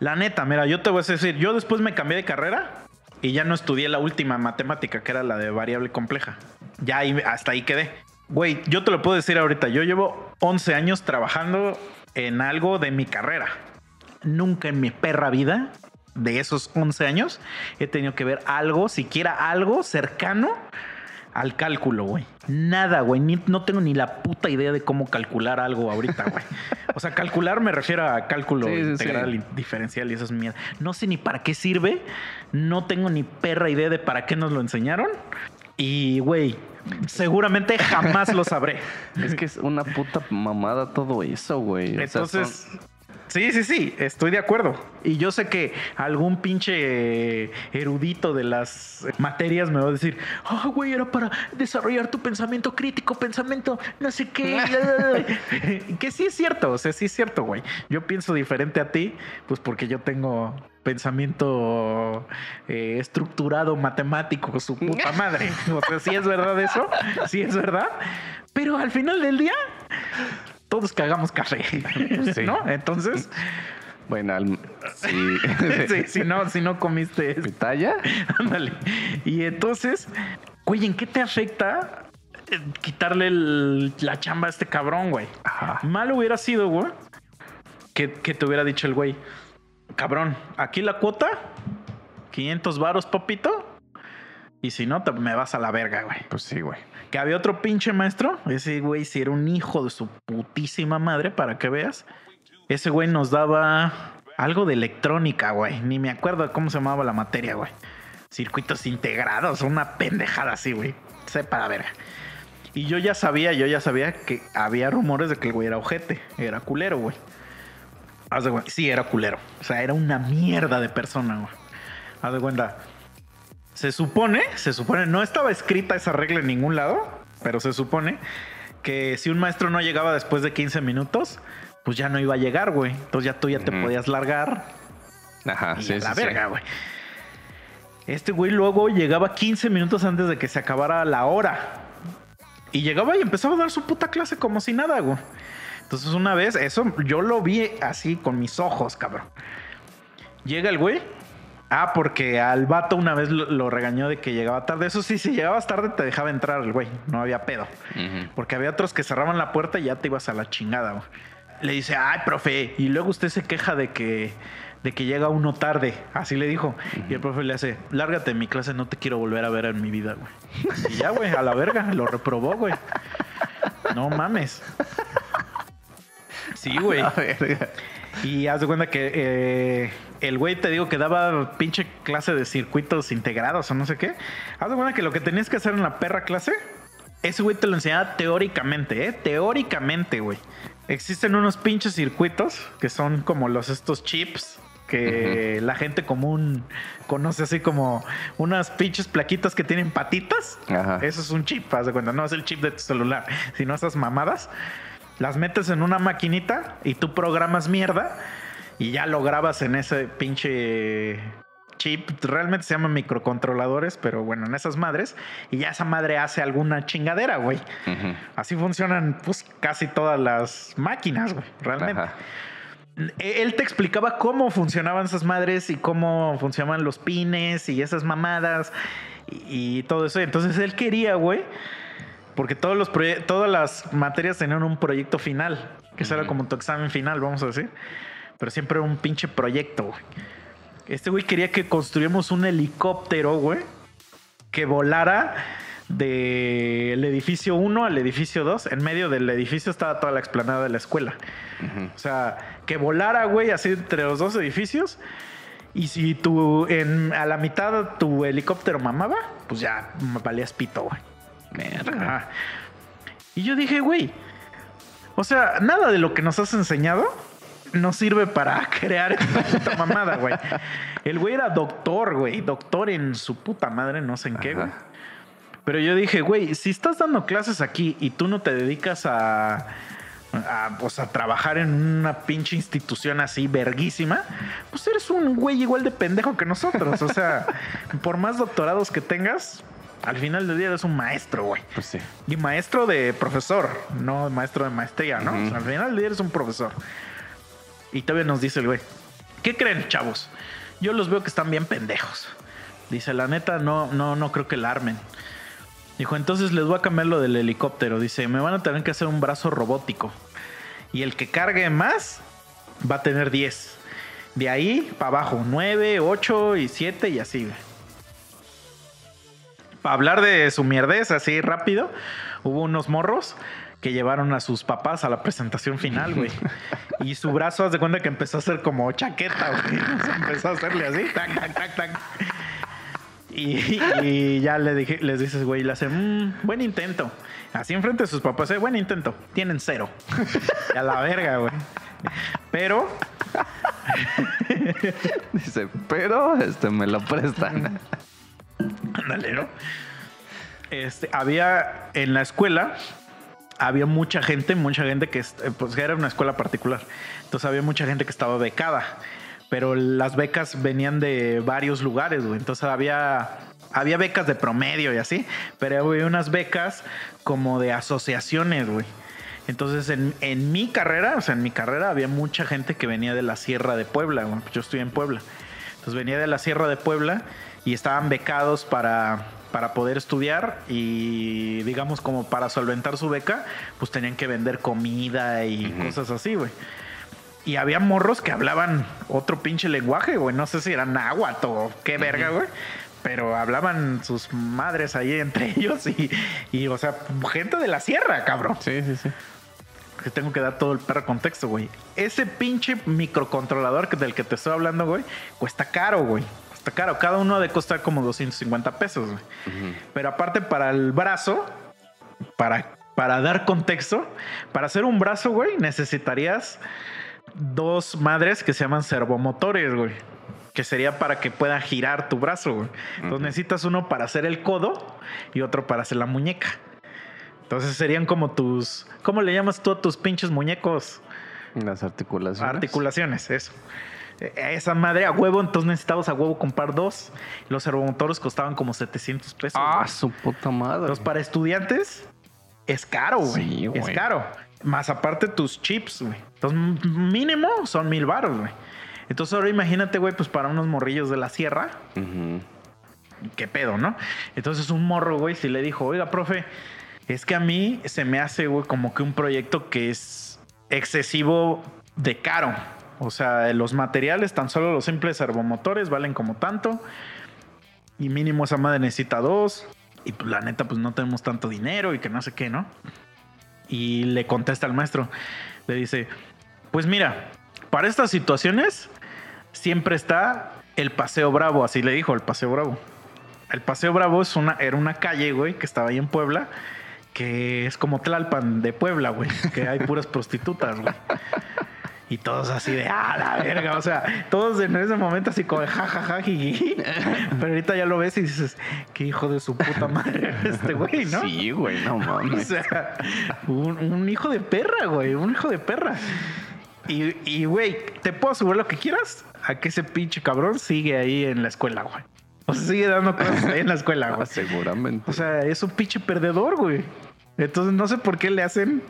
la neta, mira, yo te voy a decir, yo después me cambié de carrera y ya no estudié la última matemática, que era la de variable compleja. Ya ahí, hasta ahí quedé. Güey, yo te lo puedo decir ahorita, yo llevo 11 años trabajando en algo de mi carrera. Nunca en mi perra vida de esos 11 años he tenido que ver algo, siquiera algo cercano al cálculo, güey. Nada, güey. Ni- no tengo ni la puta idea de cómo calcular algo ahorita, güey. O sea, calcular me refiero a cálculo Sí, integral sí. diferencial y esas mierdas. No sé ni para qué sirve. No tengo ni perra idea de para qué nos lo enseñaron. Y, güey, seguramente jamás lo sabré. Es que es una puta mamada todo eso, güey. O sea, Entonces, son- sí, sí, sí, estoy de acuerdo. Y yo sé que algún pinche erudito de las materias me va a decir, ah, güey, era para desarrollar tu pensamiento crítico, pensamiento no sé qué. que sí es cierto, o sea, sí es cierto, güey. Yo pienso diferente a ti, pues porque yo tengo pensamiento eh, estructurado, matemático, su puta madre. O sea, sí es verdad eso, sí es verdad. Pero al final del día, todos cagamos café, sí. ¿no? Entonces, Bueno, al- sí. sí, si no, si no comiste ¿Pitaya? ándale. Y entonces, güey, ¿en qué te afecta eh, quitarle el- la chamba a este cabrón, güey? Ajá. Mal hubiera sido, güey, que, que te hubiera dicho el güey, cabrón, aquí la cuota, 500 varos, papito, y si no, te, me vas a la verga, güey. Pues sí, güey. Que había otro pinche maestro. Ese güey si era un hijo de su putísima madre, para que veas. Ese güey nos daba algo de electrónica, güey. Ni me acuerdo cómo se llamaba la materia, güey. Circuitos integrados, una pendejada así, güey. Sepa la verga. Y yo ya sabía, yo ya sabía que había rumores de que el güey era ojete, era culero, güey. Haz de cuenta, sí, era culero. O sea, era una mierda de persona, güey. Haz de cuenta. Se supone, se supone, no estaba escrita esa regla en ningún lado, pero se supone que si un maestro no llegaba después de 15 minutos, pues ya no iba a llegar, güey. Entonces ya tú ya te podías largar Ajá, y sí, a la sí, verga, güey. Este güey luego llegaba 15 minutos antes de que se acabara la hora. Y llegaba y empezaba a dar su puta clase como si nada, güey. Entonces una vez, eso yo lo vi así con mis ojos, cabrón. Llega el güey. Ah, porque al vato una vez lo, lo regañó de que llegaba tarde. Eso sí, si llegabas tarde te dejaba entrar el güey. No había pedo. Porque había otros que cerraban la puerta y ya te ibas a la chingada. güey. Le dice, ay, profe. Y luego usted se queja de que, de que llega uno tarde. Así le dijo. Y el profe le hace, lárgate de mi clase, no te quiero volver a ver en mi vida, güey. Y ya, güey, a la verga. Lo reprobó, güey. No mames. Sí, güey. Y haz de cuenta que eh, el güey te digo que daba pinche clase de circuitos integrados o no sé qué. Haz de cuenta que lo que tenías que hacer en la perra clase, ese güey te lo enseñaba teóricamente, ¿eh? Teóricamente, güey. Existen unos pinches circuitos que son como los estos chips que la gente común conoce así como unas pinches plaquitas que tienen patitas. Ajá. Eso es un chip, haz de cuenta. No es el chip de tu celular, sino esas mamadas. Las metes en una maquinita y tú programas mierda y ya lo grabas en ese pinche chip. Realmente se llaman microcontroladores, pero bueno, en esas madres. Y ya esa madre hace alguna chingadera, güey. Así funcionan pues casi todas las máquinas, güey. Realmente. Ajá. E-, Él te explicaba cómo funcionaban esas madres y cómo funcionaban los pines y esas mamadas y, y todo eso. Entonces él quería, güey, porque todos los todas las materias tenían un proyecto final, que eso era como tu examen final, vamos a decir. Pero siempre era un pinche proyecto, güey. Este güey quería que construyamos un helicóptero, güey, que volara del edificio 1 al edificio 2. En medio del edificio estaba toda la explanada de la escuela. O sea, que volara, güey, así entre los dos edificios. Y si tú en, a la mitad tu helicóptero mamaba, pues ya valías pito, güey. Y yo dije, güey, o sea, nada de lo que nos has enseñado nos sirve para crear esta puta mamada, güey. El güey era doctor, güey, doctor en su puta madre, no sé en qué, güey. Pero yo dije, güey, si estás dando clases aquí y tú no te dedicas a, a, pues, a trabajar en una pinche institución así verguísima, pues eres un güey igual de pendejo que nosotros. O sea, por más doctorados que tengas, al final del día eres un maestro, güey. Pues sí. Y maestro de profesor, no maestro de maestría, ¿no? Ujú. O sea, al final del día eres un profesor. Y todavía nos dice el güey, ¿qué creen, chavos? Yo los veo que están bien pendejos. Dice, la neta, no, no, no creo que la armen. Dijo, entonces les voy a cambiar lo del helicóptero. Dice, me van a tener que hacer un brazo robótico. Y el que cargue más va a tener 10. De ahí para abajo, 9, 8 y 7 y así. Para hablar de su mierdez así rápido, hubo unos morros que llevaron a sus papás a la presentación final, güey. Y su brazo, haz de cuenta que empezó a hacer como chaqueta, güey. Empezó a hacerle así, tac, tac, tac, tac. Y, y ya le dije, les dices, güey, le hace, "Mm, buen intento. Así enfrente de sus papás, eh, buen intento. Tienen cero. Y a la verga, güey. Pero, Dice, pero este me lo prestan. ándale, ¿no? Este, había en la escuela, había mucha gente, mucha gente que, est- pues era una escuela particular. Entonces había mucha gente que estaba becada. Pero las becas venían de varios lugares, güey. Entonces había, había becas de promedio y así. Pero había unas becas como de asociaciones, güey. Entonces en, en mi carrera, o sea, en mi carrera había mucha gente que venía de la Sierra de Puebla. Yo estoy en Puebla. Entonces venía de la Sierra de Puebla y estaban becados para, para poder estudiar y digamos como para solventar su beca, pues tenían que vender comida y cosas así, güey. Y había morros que hablaban otro pinche lenguaje, güey. No sé si era náhuatl o qué verga, güey. Pero hablaban sus madres ahí entre ellos y, y, o sea, gente de la sierra, cabrón. Sí, sí, sí. Que tengo que dar todo el perro contexto, güey. Ese pinche microcontrolador del que te estoy hablando, güey, cuesta caro, güey. Cuesta caro. Cada uno ha de costar como 250 pesos, güey. Pero aparte para el brazo, para, para dar contexto, para hacer un brazo, güey, necesitarías dos madres que se llaman servomotores, güey. Que sería para que pueda girar tu brazo, güey. Entonces necesitas uno para hacer el codo y otro para hacer la muñeca. Entonces serían como tus... ¿Cómo le llamas tú a tus pinches muñecos? Las articulaciones. Articulaciones, eso. Esa madre a huevo, entonces necesitabas a huevo comprar dos. Los servomotores costaban como 700 pesos. Ah, su puta madre. Entonces, para estudiantes es caro, güey. Sí, es caro. Más aparte tus chips, güey. Entonces, mínimo son mil baros, güey. Entonces, ahora imagínate, güey, pues para unos morrillos de la sierra, qué pedo, ¿no? Entonces, un morro, güey, si le dijo, oiga, profe, es que a mí se me hace, güey, como que un proyecto que es excesivo de caro. O sea, los materiales, tan solo los simples servomotores, valen como tanto. Y mínimo esa madre necesita dos. Y pues la neta, pues no tenemos tanto dinero y que no sé qué, ¿no? Y le contesta al maestro. Le dice, Pues mira, para estas situaciones siempre está el Paseo Bravo, así le dijo, el Paseo Bravo. El Paseo Bravo es una, era una calle, güey, que estaba ahí en Puebla, que es como Tlalpan de Puebla, güey, que hay puras prostitutas, güey. Y todos así de, ah, la verga. O sea, todos en ese momento así como, ja, ja, ja. Pero ahorita ya lo ves y dices, qué hijo de su puta madre este güey, ¿no? Sí, güey, no O mames. sea, un, un hijo de perra, güey, un hijo de perra. Y, y, güey, te puedo asegurar lo que quieras a que ese pinche cabrón sigue ahí en la escuela, güey. O sea, sigue dando clases ahí en la escuela, Ah, güey. seguramente. O sea, es un pinche perdedor, güey. Entonces no sé por qué le hacen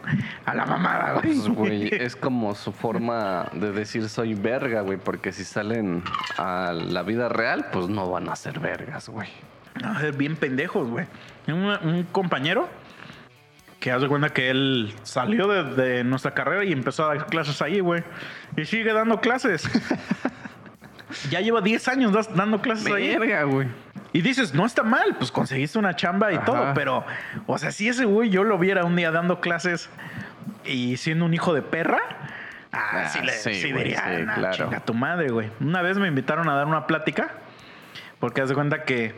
a la mamada, güey. Pues, güey, es como su forma de decir soy verga, güey, porque si salen a la vida real, pues no van a ser vergas, güey. No, ser bien pendejos, güey. Un, un compañero que hace cuenta que él salió de, de nuestra carrera y empezó a dar clases ahí, güey. Y sigue dando clases. ya lleva 10 años dando clases ahí. Verga, güey. Y dices, no está mal, pues conseguiste una chamba y Ajá. todo, pero, o sea, si ese güey yo lo viera un día dando clases y siendo un hijo de perra, ah, Ah, sí, le, sí, sí güey, diría, sí, "Nah, claro". chinga tu madre, güey. Una vez me invitaron a dar una plática, porque haz de cuenta que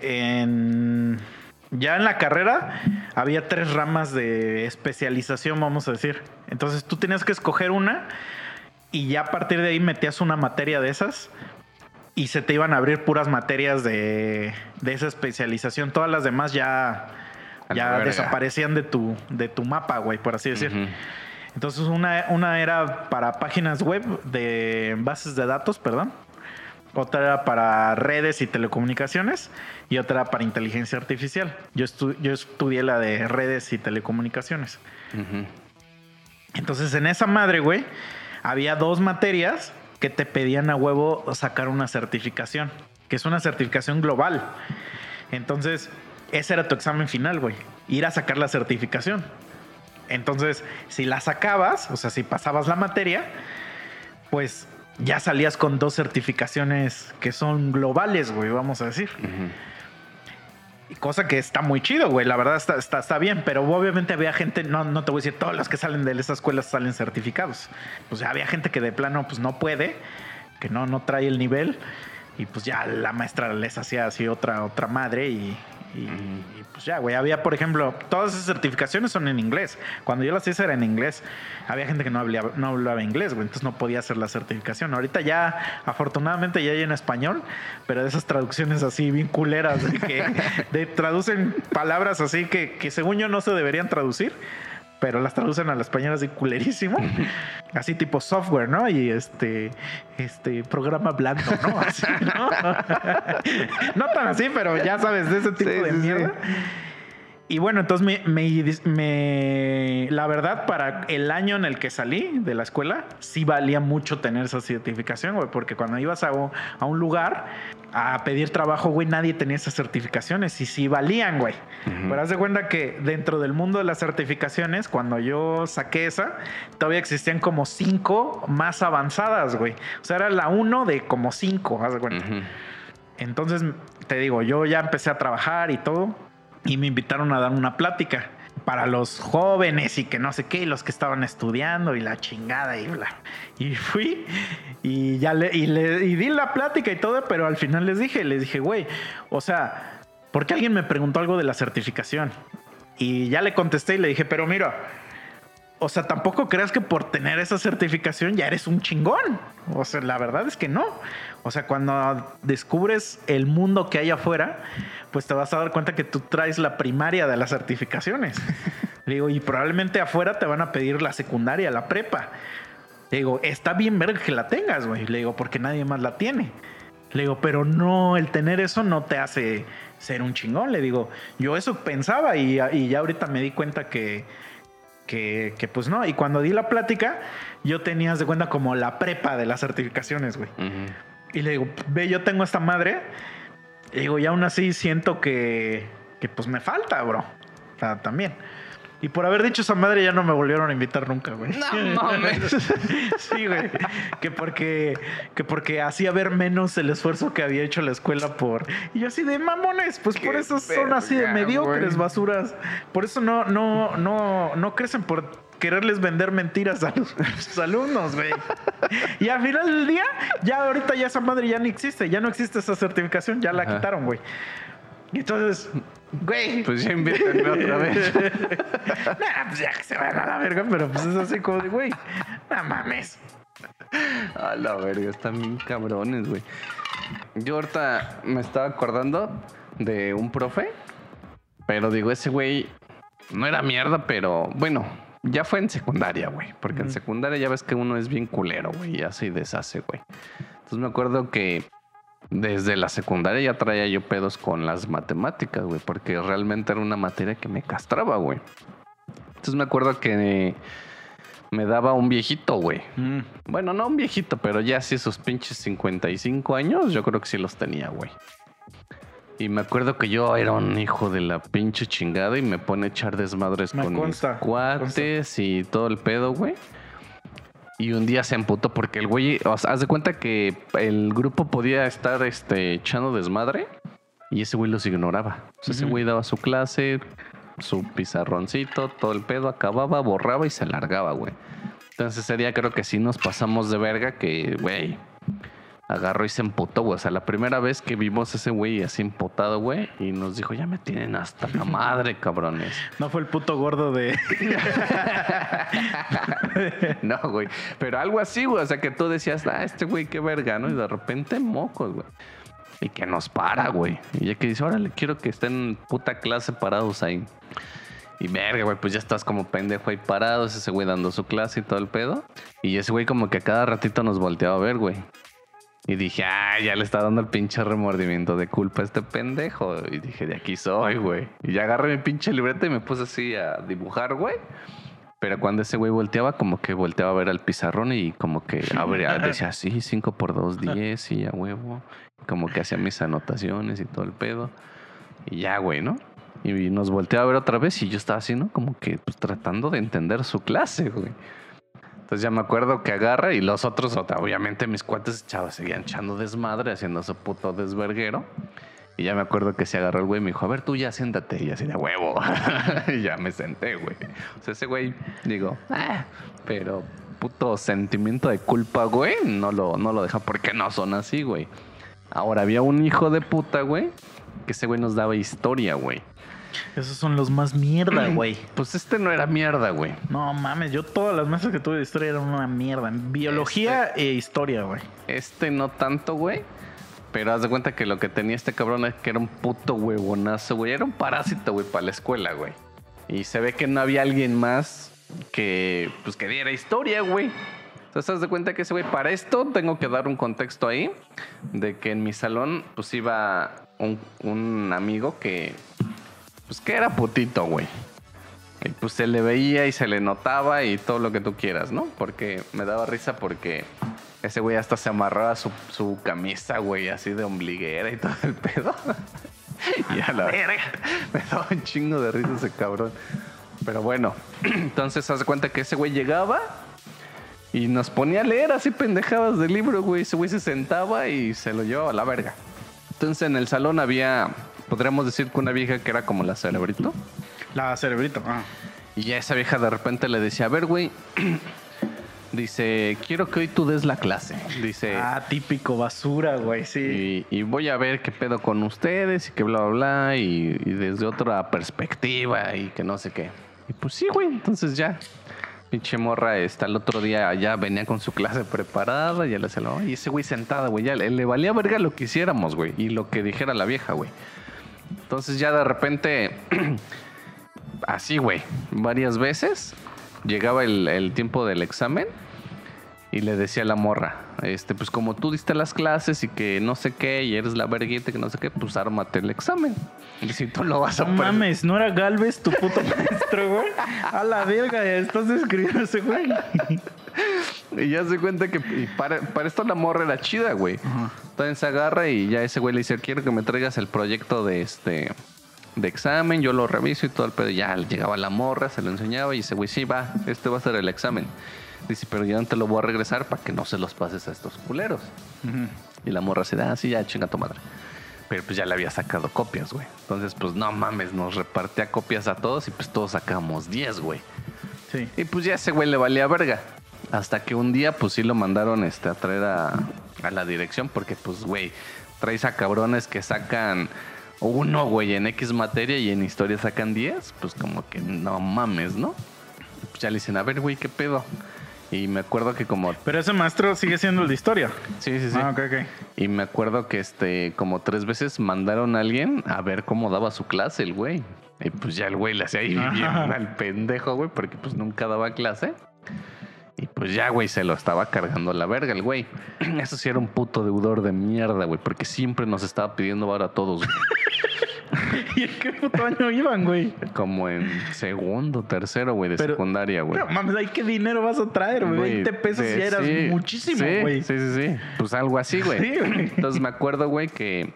en, ya en la carrera había tres ramas de especialización, vamos a decir. Entonces tú tenías que escoger una y ya a partir de ahí metías una materia de esas y se te iban a abrir puras materias de, de esa especialización. Todas las demás ya, ya desaparecían de tu, de tu mapa, güey, por así decir. Entonces una, una era para páginas web de bases de datos, perdón. Otra era para redes y telecomunicaciones y otra era para inteligencia artificial. Yo, estu- yo estudié la de redes y telecomunicaciones. Entonces en esa madre, güey, había dos materias que te pedían a huevo sacar una certificación, que es una certificación global. Entonces, ese era tu examen final, güey, ir a sacar la certificación. Entonces, si la sacabas, o sea, si pasabas la materia, pues ya salías con dos certificaciones que son globales, güey, vamos a decir. Cosa que está muy chido, güey. La verdad está, está, está bien, pero obviamente había gente, no, no te voy a decir, todos los que salen de esas escuelas salen certificados. Pues ya había gente que de plano pues no puede, que no, no trae el nivel. Y pues ya la maestra les hacía así otra, otra madre y, y- y, pues ya, güey. Había, por ejemplo, todas esas certificaciones son en inglés. Cuando yo las hice era en inglés. Había gente que no hablaba, no hablaba inglés, güey. Entonces no podía hacer la certificación. Ahorita ya, afortunadamente, ya hay en español, pero de esas traducciones así bien culeras, de que de- traducen palabras así que, que según yo no se deberían traducir. Pero las traducen al español así culerísimo. Así tipo software, ¿no? Y este, este programa blando, ¿no? Así, ¿no? no tan así, pero ya sabes, de ese tipo Sí, de sí, sí. mierda. Y bueno, entonces me, me- me- la verdad, para el año en el que salí de la escuela, sí valía mucho tener esa certificación, güey, porque cuando ibas a, a un lugar a pedir trabajo, güey, nadie tenía esas certificaciones y sí valían, güey. Ujú. Pero haz de cuenta que dentro del mundo de las certificaciones, cuando yo saqué esa, todavía existían como cinco más avanzadas, güey. O sea, era la uno de como cinco, haz de cuenta. Ujú. Entonces, te digo, yo ya empecé a trabajar y todo, y me invitaron a dar una plática para los jóvenes y que no sé qué, y los que estaban estudiando y la chingada y bla. Y fui y ya le, y le y di la plática y todo, pero al final les dije, les dije, güey, o sea, porque alguien me preguntó algo de la certificación. Y ya le contesté y le dije, pero mira, o sea, tampoco creas que por tener esa certificación ya eres un chingón. O sea, la verdad es que no. O sea, cuando descubres el mundo que hay afuera, pues te vas a dar cuenta que tú traes la primaria de las certificaciones. Le digo, y probablemente afuera te van a pedir la secundaria, la prepa. Le digo, está bien ver que la tengas, güey. Le digo, porque nadie más la tiene. Le digo, pero no, el tener eso no te hace ser un chingón. Le digo, yo eso pensaba y, y ya ahorita me di cuenta que, que, que, pues no. Y cuando di la plática, yo tenía haz de cuenta como la prepa de las certificaciones, güey. Ujú. Y le digo, ve, yo tengo esta madre. Y digo, y aún así siento que, que pues me falta, bro. O sea, también. Y por haber dicho esa madre ya no me volvieron a invitar nunca, güey. No mames. sí, güey. Que porque, que porque hacía ver menos el esfuerzo que había hecho la escuela por. Y yo así de mamones, pues por eso son así de mediocres, güey. basuras. Por eso no, no, no, no crecen por quererles vender mentiras a los, a alumnos, güey. Y al final del día, ya ahorita ya esa madre ya no existe, ya no existe esa certificación, ya la Ajá. quitaron, güey. Y entonces, güey, Pues ya invítenme otra vez. nah, pues ya que se van a la verga, pero pues es así como de, güey, no mames. A la verga, están bien cabrones, güey. Yo ahorita me estaba acordando de un profe, pero digo, ese güey no era mierda, pero bueno, ya fue en secundaria, güey. Porque en secundaria ya ves que uno es bien culero, güey, y hace y deshace, güey. Entonces me acuerdo que desde la secundaria ya traía yo pedos con las matemáticas, güey, porque realmente era una materia que me castraba, güey. Entonces me acuerdo que me daba un viejito, güey. Mm, Bueno, no un viejito, pero ya sí sus pinches 55 años, yo creo que sí los tenía, güey. Y me acuerdo que yo era un hijo de la pinche chingada y me pone a echar desmadres Me con consta, mis cuates y todo el pedo, güey. Y un día se emputó porque el güey, o sea, haz de cuenta que el grupo podía estar este, echando desmadre y ese güey los ignoraba. O sea, ese güey daba su clase, su pizarroncito, todo el pedo, acababa, borraba y se largaba, güey. Entonces ese día creo que sí nos pasamos de verga que, güey, agarró y se emputó, güey. O sea, la primera vez que vimos a ese güey así emputado, güey, y nos dijo, ya me tienen hasta la madre, cabrones. No fue el puto gordo de. No, güey. Pero algo así, güey. O sea, que tú decías, ah, este güey, qué verga, ¿no? Y de repente, mocos, güey. Y que nos para, güey. Y ya que dice, órale, quiero que estén puta clase parados ahí. Y verga, güey, pues ya estás como pendejo ahí parados, ese güey dando su clase y todo el pedo. Y ese güey como que a cada ratito nos volteaba a ver, güey. Y dije, ah, ya le está dando el pinche remordimiento de culpa a este pendejo. Y dije, de aquí soy, güey. Y ya agarré mi pinche libreta y me puse así a dibujar, güey. Pero cuando ese güey volteaba, como que volteaba a ver al pizarrón y como que abría, decía, sí, 5 por 2, 10, y a huevo. Como que hacía mis anotaciones y todo el pedo. Y ya, güey, ¿no? Y nos volteaba a ver otra vez y yo estaba así, ¿no? Como que pues, tratando de entender su clase, güey. Entonces ya me acuerdo que agarra y los otros, obviamente mis cuates seguían echando desmadre, haciendo su puto desverguero. Y ya me acuerdo que se agarró el güey y me dijo, a ver, tú ya siéntate. Y así de huevo. y ya me senté, güey. O sea, ese güey, digo, ah, pero puto sentimiento de culpa, güey, no lo, no lo deja porque no son así, güey. Ahora, había un hijo de puta, güey, que ese güey nos daba historia, güey. Esos son los más mierda, güey. Pues este no era mierda, güey. No mames, yo todas las mesas que tuve de historia eran una mierda. Biología e historia, güey. Este no tanto, güey. Pero haz de cuenta que lo que tenía este cabrón es que era un puto huevonazo, güey. Era un parásito, güey, para la escuela, güey. Y se ve que no había alguien más que, pues, que diera historia, güey. Entonces, haz de cuenta que ese güey, para esto tengo que dar un contexto ahí de que en mi salón, pues, iba un, un amigo que, pues, que era putito, güey. Y pues se le veía y se le notaba y todo lo que tú quieras, ¿no? Porque me daba risa porque ese güey hasta se amarraba su, su camisa, güey, así de ombliguera y todo el pedo. y a la verga. Me daba un chingo de risa ese cabrón. Pero bueno, entonces haz cuenta que ese güey llegaba y nos ponía a leer así pendejadas del libro, güey. Ese güey se sentaba y se lo llevaba a la verga. Entonces en el salón había, podríamos decir que una vieja que era como la cerebrito. La cerebrito. Ah. Y ya esa vieja de repente le decía, a ver, güey, dice, quiero que hoy tú des la clase. Dice, Ah, típico basura, güey, sí. y, y voy a ver qué pedo con ustedes y que bla, bla, bla, y, y desde otra perspectiva y que no sé qué. Y pues sí, güey, entonces ya. Pinche morra, está el otro día ya venía con su clase preparada, ya le hacía y ese güey sentada, güey, ya le, le valía verga lo que hiciéramos, güey, y lo que dijera la vieja, güey. Entonces ya de repente, así, güey, varias veces llegaba el, el tiempo del examen y le decía a la morra, este, pues como tú diste las clases y que no sé qué, y eres la verguita que no sé qué, pues ármate el examen. Y si tú lo vas a No mames, ¿no era Galvez tu puto maestro, güey? A la verga, estás escribiendo ese güey. Y ya se cuenta que y para, para esto la morra era chida, güey. Entonces se agarra y ya ese güey le dice, quiero que me traigas el proyecto de este de examen, yo lo reviso y todo el pedo. Ya llegaba la morra, se lo enseñaba y ese güey, sí, va, este va a ser el examen. Dice, pero ya no te lo voy a regresar para que no se los pases a estos culeros. Y la morra se da, ah, sí, ya chinga tu madre. Pero pues ya le había sacado copias, güey. Entonces, pues no mames, nos repartía copias a todos y pues todos sacamos 10, güey. Sí. Y pues ya ese güey le valía verga. Hasta que un día, pues sí lo mandaron este, a traer a, a la dirección, porque, pues, güey, traes a cabrones que sacan uno, güey, en X materia y en historia sacan 10, pues como que no mames, ¿no? Pues ya le dicen, a ver, güey, ¿qué pedo? Y me acuerdo que como... Pero ese maestro sigue siendo el de historia. Sí, sí, sí. Ah, ok, ok. Y me acuerdo que este, como tres veces mandaron a alguien a ver cómo daba su clase el güey. Y pues ya el güey le hacía ahí bien al pendejo, güey, porque pues nunca daba clase. Y pues ya, güey, se lo estaba cargando a la verga el güey. Eso sí era un puto deudor de mierda, güey, porque siempre nos estaba pidiendo varo a todos, güey. ¿Y en qué puto año iban, güey? Como en segundo, tercero, güey, de Pero- secundaria, güey. Pero mames, ¿ahí qué dinero vas a traer, güey? Güey, 20 pesos de- ya eras sí, muchísimo, güey. Sí, sí, sí. Pues algo así, güey. Sí, güey. Entonces me acuerdo, güey, que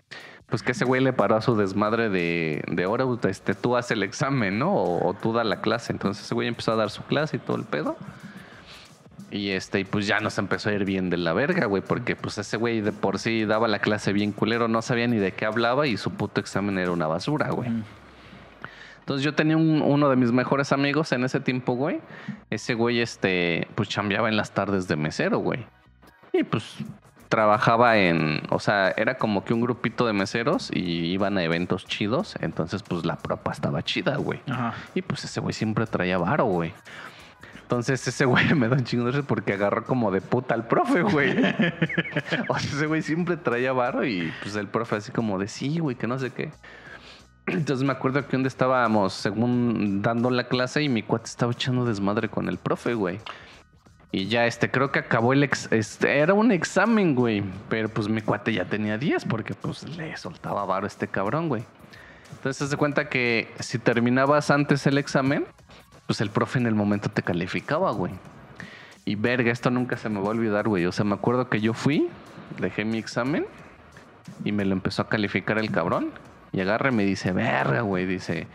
pues que ese güey le paró a su desmadre de, de ahora, este, tú haces el examen, ¿no? O, o tú da la clase. Entonces ese güey empezó a dar su clase y todo el pedo. Y este, y pues ya nos empezó a ir bien de la verga, güey, porque pues ese güey de por sí daba la clase bien culero, no sabía ni de qué hablaba y su puto examen era una basura, güey. Mm. Entonces yo tenía un- uno de mis mejores amigos en ese tiempo, güey. Ese güey, este, pues chambeaba en las tardes de mesero, güey. Y pues trabajaba en, o sea, era como que un grupito de meseros y iban a eventos chidos. Entonces, pues la propa estaba chida, güey. Ajá. Y pues ese güey siempre traía varo, güey. Entonces ese güey me da un chingo de risa porque agarró como de puta al profe, güey. o sea, ese güey siempre traía varo y pues el profe así como de sí, güey, que no sé qué. Entonces me acuerdo que día estábamos, según dando la clase, y mi cuate estaba echando desmadre con el profe, güey. Y ya, este, creo que acabó el ex, este, era un examen, güey. Pero pues mi cuate ya tenía 10 porque pues le soltaba varo a este cabrón, güey. Entonces se cuenta que si terminabas antes el examen, pues el profe en el momento te calificaba, güey. Y verga, esto nunca se me va a olvidar, güey. O sea, me acuerdo que yo fui, dejé mi examen y me lo empezó a calificar el cabrón. Y agarra y me dice, verga, güey. Dice,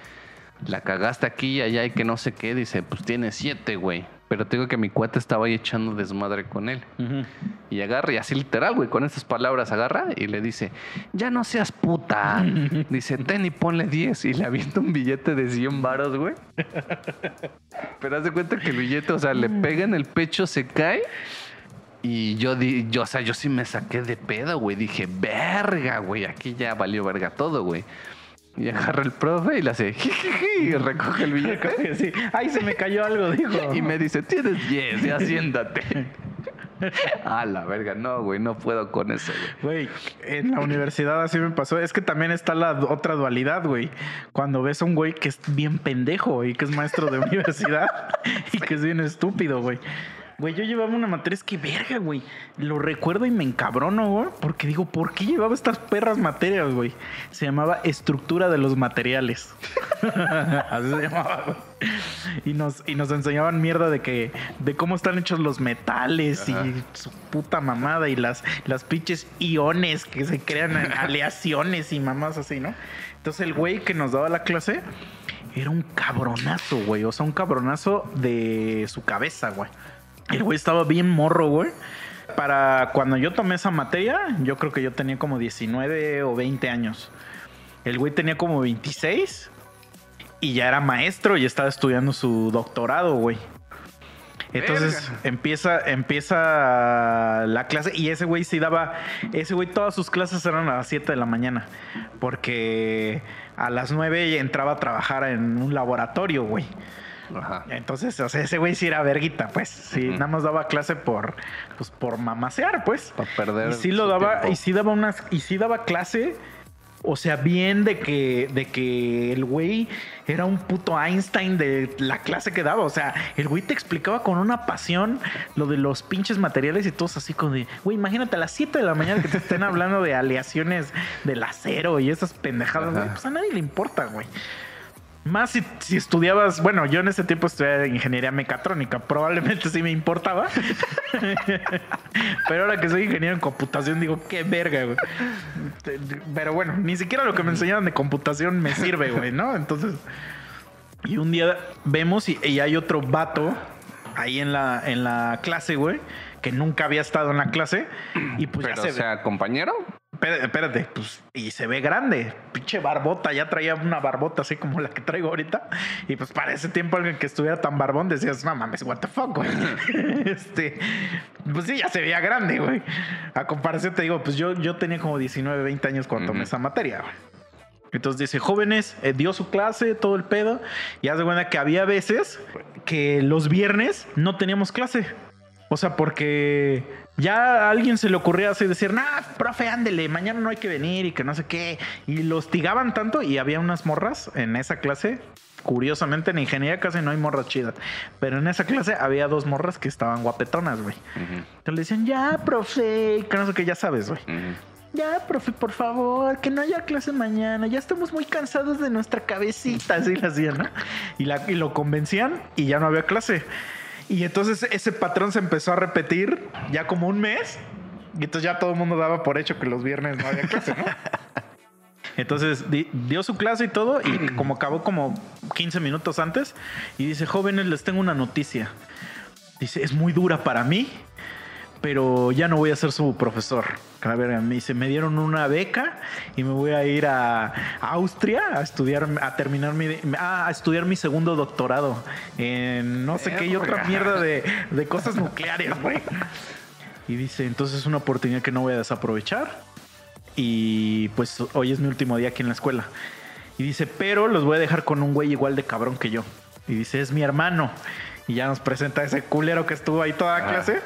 la cagaste aquí y allá y que no sé qué. Dice, pues tiene siete, güey. Pero te digo que mi cuate estaba ahí echando desmadre con él. Y agarra, y así literal, güey, con estas palabras agarra y le dice, ya no seas puta. Dice, ten y ponle 10. Y le avienta un billete de 100 varos, güey. Pero haz de cuenta que el billete, o sea, le pega en el pecho, se cae. Y yo, di, yo, o sea, yo sí me saqué de pedo, güey. Dije, verga, güey, aquí ya valió verga todo, güey. Y agarra el profe y le hace, y recoge el billete. Sí. Ay, se me cayó algo, dijo. Y me dice, tienes 10, ya siéntate. A la verga, no, güey, no puedo con eso, güey. Güey, en la universidad así me pasó. Es que también está la otra dualidad, güey. Cuando ves a un güey que es bien pendejo y que es maestro de universidad y que es bien estúpido, güey. Güey, yo llevaba una materia, es que verga, güey. Lo recuerdo y me encabrono, güey. Porque digo, ¿por qué llevaba estas perras materias, güey? Se llamaba estructura de los materiales. Así se llamaba, güey. Y nos, y nos enseñaban mierda de que, de cómo están hechos los metales Ajá. y su puta mamada y las, las pinches iones que se crean en aleaciones y mamás así, ¿no? Entonces el güey que nos daba la clase era un cabronazo, güey. O sea, un cabronazo de su cabeza, güey. El güey estaba bien morro, güey. Para cuando yo tomé esa materia, yo creo que yo tenía como 19 o 20 años. El güey tenía como 26 y ya era maestro y estaba estudiando su doctorado, güey. Entonces Verga. empieza, empieza la clase y ese güey sí daba, ese güey todas sus clases eran a las 7 de la mañana porque a las 9 entraba a trabajar en un laboratorio, güey. Ajá. Entonces, o sea, ese güey sí era verguita, pues. Sí, nada más daba clase por, pues, por mamasear, pues. Para perder. Y sí lo daba, tiempo. y sí daba unas, y sí daba clase. O sea, bien de que, de que el güey era un puto Einstein de la clase que daba. O sea, el güey te explicaba con una pasión lo de los pinches materiales y todos así como de, güey, imagínate a las 7 de la mañana que te estén hablando de aleaciones del acero y esas pendejadas, güey. Pues a nadie le importa, güey. Más si, si estudiabas, bueno, yo en ese tiempo estudiaba ingeniería mecatrónica, probablemente sí me importaba. Pero ahora que soy ingeniero en computación, digo, qué verga, güey. Pero bueno, ni siquiera lo que me enseñaban de computación me sirve, güey, ¿no? Entonces, y un día vemos y, y hay otro vato ahí en la, en la clase, güey, que nunca había estado en la clase. Y pues Pero, ya se o sea, compañero. Espérate, pues, y se ve grande. Pinche barbota, ya traía una barbota así como la que traigo ahorita. Y pues para ese tiempo alguien que estuviera tan barbón decías, no mames, what the fuck, güey. este, pues sí, ya se veía grande, güey. A comparación te digo, pues yo, yo tenía como 19, 20 años cuando tomé Ujú. esa materia, güey. Entonces dice, jóvenes, eh, dio su clase, todo el pedo. Y haz de cuenta que había veces que los viernes no teníamos clase. O sea, porque ya a alguien se le ocurría así decir, nah, profe, ándele, mañana no hay que venir y que no sé qué. Y lo hostigaban tanto y había unas morras en esa clase. Curiosamente, en ingeniería casi no hay morras chidas. Pero en esa clase había dos morras que estaban guapetonas, güey. Entonces le decían, ya, profe, que no sé qué, ya sabes, güey. Ya, profe, por favor, que no haya clase mañana. Ya estamos muy cansados de nuestra cabecita. Así le hacían, ¿no? Y, la, y lo convencían y ya no había clase. Y entonces ese patrón se empezó a repetir ya como un mes. Y entonces ya todo el mundo daba por hecho que los viernes no había clase, ¿no? Entonces di- dio su clase y todo, y como acabó como 15 minutos antes, y dice, jóvenes, les tengo una noticia. Dice, es muy dura para mí, pero ya no voy a ser su profesor. La verga, me dice, me dieron una beca y me voy a ir a Austria a estudiar, a terminar mi, a estudiar mi segundo doctorado en no sé qué y otra mierda de, de cosas nucleares, güey. Y dice, entonces es una oportunidad que no voy a desaprovechar. Y pues hoy es mi último día aquí en la escuela. Y dice, pero los voy a dejar con un güey igual de cabrón que yo. Y dice, es mi hermano. Y ya nos presenta ese culero que estuvo ahí toda la Ah. clase.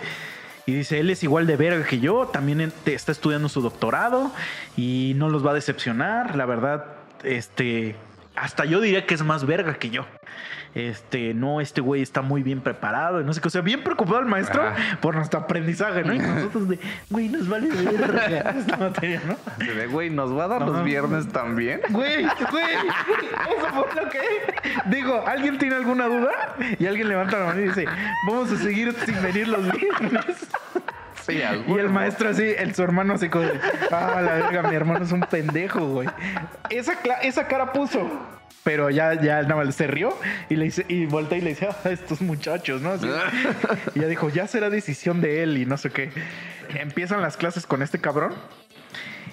Y dice, él es igual de verga que yo, también está estudiando su doctorado y no los va a decepcionar. La verdad, este, hasta yo diría que es más verga que yo. Este, no, este güey está muy bien preparado y no sé qué. O sea, bien preocupado el maestro Ah. por nuestro aprendizaje, ¿no? Y nosotros de, güey, nos vale verga esta materia, ¿no? De, güey, ¿nos va a dar los viernes también? Güey, güey, eso fue lo que digo. ¿Alguien tiene alguna duda? Y alguien levanta la mano y dice, vamos a seguir sin venir los viernes. Sí, Y el maestro así, el, su hermano así como, ah, la verga, mi hermano es un pendejo, güey. Esa, esa cara puso. Pero ya, ya nada más se rió y le dice, y voltea y le dice, ah, estos muchachos, ¿no? Así. y ya dijo, ya será decisión de él y no sé qué. Empiezan las clases con este cabrón.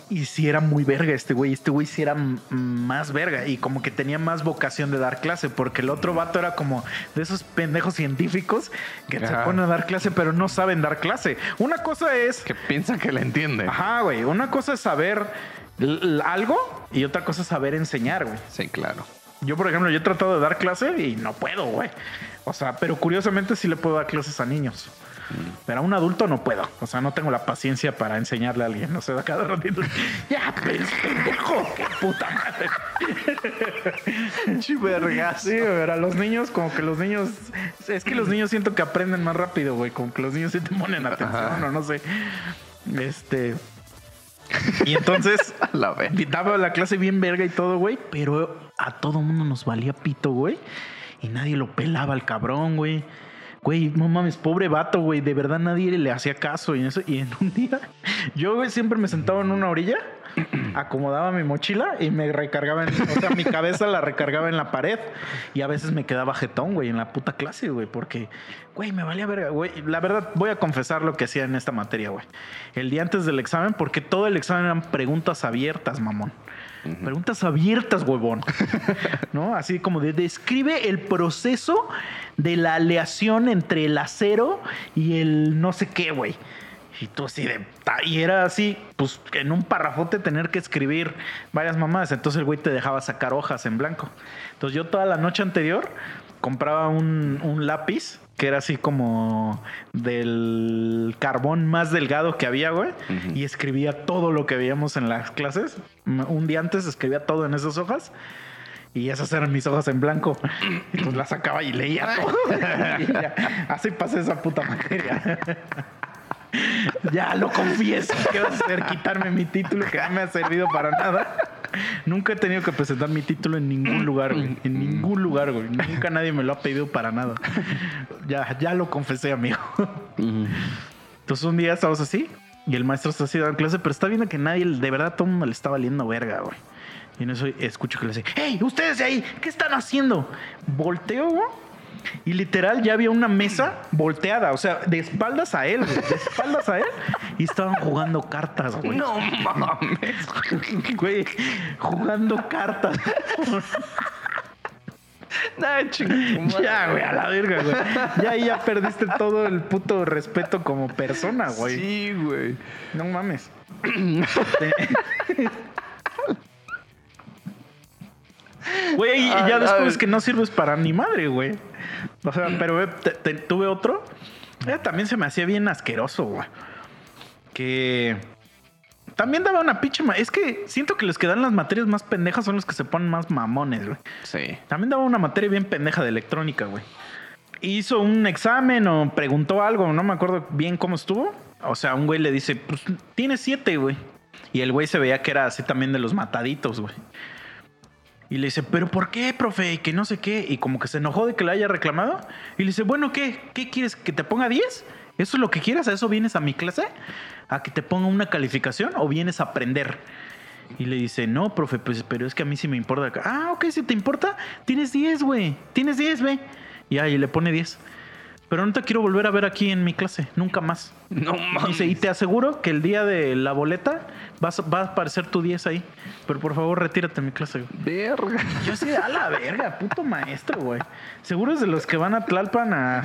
Y sí era muy verga este güey. Este güey sí era más verga. Y como que tenía más vocación de dar clase. Porque el otro vato era como de esos pendejos científicos que se Ajá. ponen a dar clase, pero no saben dar clase. Una cosa es Que piensa que le entiende. Ajá, güey. Una cosa es saber algo y otra cosa es saber enseñar, güey. Sí, claro. Yo, por ejemplo, yo he tratado de dar clase y no puedo, güey. O sea, pero curiosamente sí le puedo dar clases a niños. Pero a un adulto no puedo. O sea, no tengo la paciencia para enseñarle a alguien. O sea, cada ratito. Ya, pues, pendejo. Qué puta madre. Chivergas. Sí, pero a los niños, como que los niños. Es que los niños siento que aprenden más rápido, güey. Como que los niños sí te ponen atención Ajá. o no sé. Este. Y entonces. A la vez. Daba la clase bien verga y todo, güey, pero a todo mundo nos valía pito, güey. Y nadie lo pelaba al cabrón, güey. Güey, no mames, pobre vato, güey. De verdad nadie le hacía caso. Y en, eso, y en un día, yo, güey, siempre me sentaba en una orilla, acomodaba mi mochila y me recargaba en. O sea, mi cabeza la recargaba en la pared. Y a veces me quedaba jetón, güey, en la puta clase, güey. Porque, güey, me valía verga, güey. La verdad, voy a confesar lo que hacía en esta materia, güey. El día antes del examen, porque todo el examen eran preguntas abiertas, mamón. Preguntas abiertas, huevón. ¿No? Así como de describe el proceso de la aleación entre el acero y el no sé qué, güey. Y tú así de... Y era así, pues en un parrafote tener que escribir varias mamadas. Entonces el güey te dejaba sacar hojas en blanco. Entonces yo toda la noche anterior compraba un, un lápiz que era así como del carbón más delgado que había, güey. Ujú. Y escribía todo lo que veíamos en las clases. Un día antes escribía todo en esas hojas. Y esas eran mis hojas en blanco. Y pues las sacaba y leía todo. Y ya, así pasé esa puta materia. Ya lo confieso. ¿Qué vas a hacer? Quitarme mi título que no me ha servido para nada. Nunca he tenido que presentar mi título en ningún lugar, güey. En ningún lugar, güey. Nunca nadie me lo ha pedido para nada. Ya, ya lo confesé, amigo. Entonces un día estamos así y el maestro está así dando clase, pero está viendo que nadie, de verdad, todo el mundo le está valiendo verga, güey. Y en eso escucho que le dice, hey, ustedes de ahí, ¿qué están haciendo? Volteo, güey, Y literal ya había una mesa volteada, o sea, de espaldas a él, güey, de espaldas a él. Y estaban jugando cartas, güey. No mames. Güey, jugando cartas. Nah. Ya, güey, a la verga, güey. Ya ahí ya perdiste todo el puto respeto como persona, güey. Sí, güey. No mames. Güey, ya después que no sirves para ni madre, güey. O sea, pero eh, te- te- tuve otro. Eh, también se me hacía bien asqueroso, güey. Que también daba una pinche. Es que siento que los que dan las materias más pendejas son los que se ponen más mamones, güey. Sí. También daba una materia bien pendeja de electrónica, güey. Hizo un examen o preguntó algo, no me acuerdo bien cómo estuvo. O sea, un güey le dice, pues tiene siete, güey. Y el güey se veía que era así también de los mataditos, güey. Y le dice, ¿pero por qué, profe? Y que no sé qué. Y como que se enojó de que le haya reclamado. Y le dice, bueno, ¿qué? ¿Qué quieres? ¿Que te ponga 10? ¿Eso es lo que quieras? ¿A eso vienes a mi clase? ¿A que te ponga una calificación o vienes a aprender? Y le dice, no, profe, pues, pero es que a mí sí me importa. Ah, ok, si te importa, tienes 10, güey. Tienes 10, ve. Y ahí le pone 10. Pero no te quiero volver a ver aquí en mi clase, nunca más. No mames. Dice, y te aseguro que el día de la boleta vas, va a aparecer tu 10 ahí. Pero por favor, retírate de mi clase. güey. Verga. Yo así, a la verga, puto maestro, güey. Seguro es de los que van a Tlalpan a,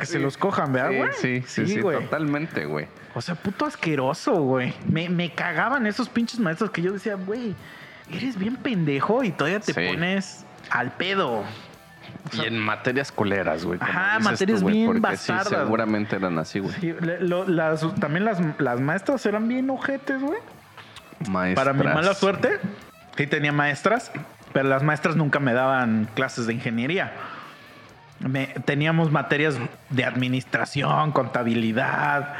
que se los cojan, ¿verdad, güey? Sí, sí, sí, güey. totalmente, güey. O sea, puto asqueroso, güey. Me, me cagaban esos pinches maestros que yo decía, güey, eres bien pendejo y todavía te Sí. pones al pedo. Y en materias culeras, güey. Ajá, materias tú, bien porque bastardas, Sí, seguramente eran así, güey. Sí, las- también las, las maestras eran bien ojetes, güey. Maestras. Para mi mala suerte, sí tenía maestras, pero las maestras nunca me daban clases de ingeniería. Me- teníamos materias de administración, contabilidad,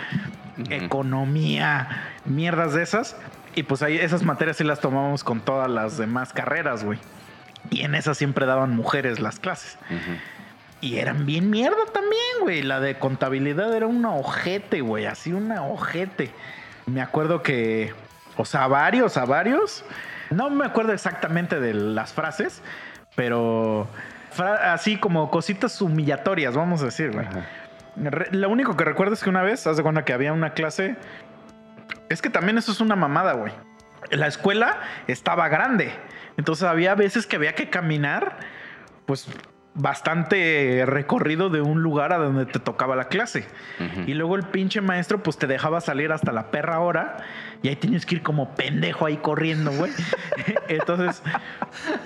economía, mierdas de esas. Y pues ahí esas materias sí las tomábamos con todas las demás carreras, güey. Y en esas siempre daban mujeres las clases. Y eran bien mierda también, güey. La de contabilidad era una ojete, güey. Así una ojete. Me acuerdo que, o sea, a varios, a varios. No me acuerdo exactamente de las frases, pero fra- así como cositas humillatorias, vamos a decir, güey. Lo único que recuerdo es que una vez, haz de cuenta que había una clase. Es que también eso es una mamada, güey. La escuela estaba grande. Entonces había veces que había que caminar, pues bastante recorrido de un lugar a donde te tocaba la clase. Y luego el pinche maestro, pues te dejaba salir hasta la perra hora y ahí tienes que ir como pendejo ahí corriendo, güey. Entonces,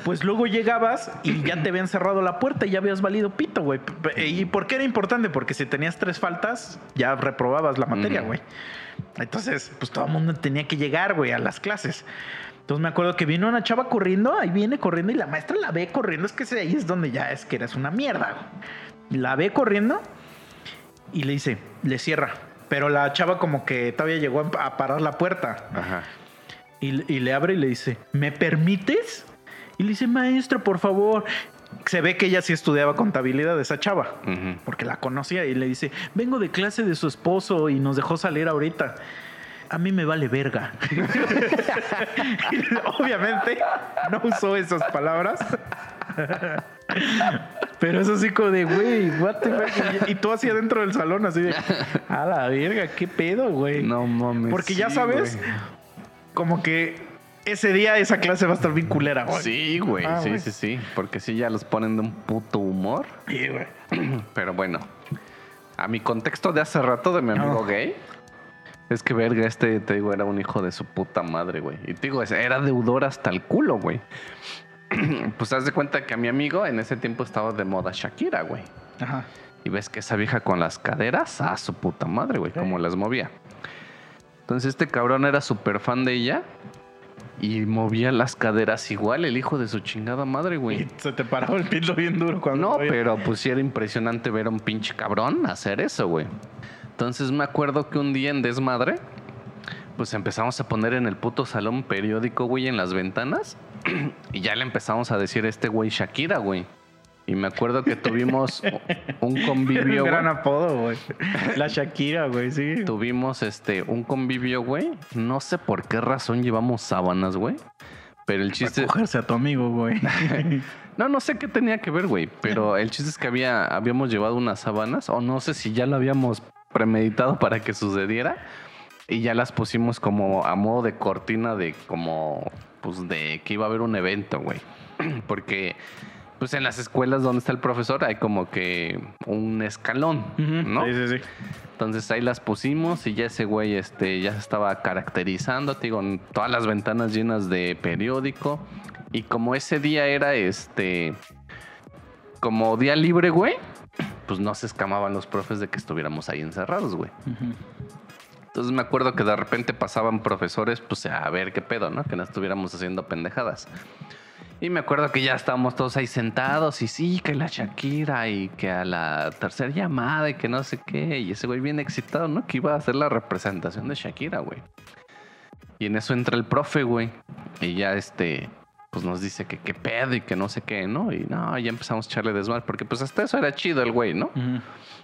pues luego llegabas y ya te habían cerrado la puerta y ya habías valido pito, güey. ¿Y por qué era importante? Porque si tenías tres faltas, ya reprobabas la materia, güey. Entonces, pues todo el mundo tenía que llegar, güey, a las clases. Entonces me acuerdo que vino una chava corriendo, ahí viene corriendo y la maestra la ve corriendo. Es que ahí es donde ya es que eres una mierda. La ve corriendo y le dice, le cierra. Pero la chava como que todavía llegó a parar la puerta. Ajá. Y, y le abre y le dice, ¿me permites? Y le dice, maestro, por favor. Se ve que ella sí estudiaba contabilidad, esa chava, porque la conocía y le dice, vengo de clase de su esposo y nos dejó salir ahorita. A mí me vale verga. Obviamente no usó esas palabras. Pero es así como de, güey, what the fuck? Y tú así adentro del salón, así de, a la verga, qué pedo, güey. No mames. Porque ya sí, sabes, güey. como que ese día esa clase va a estar bien culera, güey. Sí, güey. Ah, sí, güey. sí, sí. Porque sí ya los ponen de un puto humor. Sí, güey. Pero bueno. A mi contexto de hace rato de mi amigo No. gay. Es que verga, este, te digo, era un hijo de su puta madre, güey. Y te digo, era deudor hasta el culo, güey. pues haz de cuenta que a mi amigo en ese tiempo estaba de moda Shakira, güey. Ajá. Y ves que esa vieja con las caderas, a su puta madre, güey, Sí. cómo las movía. Entonces este cabrón era súper fan de ella y movía las caderas igual, el hijo de su chingada madre, güey. Y se te paraba el pito bien duro cuando. No, pero pues sí era impresionante ver a un pinche cabrón hacer eso, güey. Entonces me acuerdo que un día en desmadre, pues empezamos a poner en el puto salón periódico, güey, en las ventanas. y ya le empezamos a decir a este güey Shakira, güey. Y me acuerdo que tuvimos un convivio, Un gran güey. apodo, güey. La Shakira, güey, sí. Tuvimos este un convivio, güey. No sé por qué razón llevamos sábanas, güey. Pero el chiste... Cogerse a tu amigo, güey. No, no sé qué tenía que ver, güey. Pero el chiste es que había, habíamos llevado unas sábanas, o no sé si ya lo habíamos premeditado para que sucediera. Y ya las pusimos como a modo de cortina de como, pues de que iba a haber un evento, güey. Porque, pues en las escuelas donde está el profesor hay como que un escalón, ¿no? Sí, sí, sí. Entonces ahí las pusimos y ya ese güey este, ya se estaba caracterizando, te digo, en todas las ventanas llenas de periódico. Y como ese día era este, como día libre, güey, pues no se escamaban los profes de que estuviéramos ahí encerrados, güey. Entonces me acuerdo que de repente pasaban profesores, pues a ver qué pedo, ¿no? Que no estuviéramos haciendo pendejadas. Y me acuerdo que ya estábamos todos ahí sentados y sí, que la Shakira y que a la tercera llamada y que no sé qué. Y ese güey bien excitado, ¿no? Que iba a hacer la representación de Shakira, güey. Y en eso entra el profe, güey. Y ya este, pues nos dice que qué pedo y que no sé qué, ¿no? Y no, ya empezamos a echarle desmadre. Porque pues hasta eso era chido el güey, ¿no?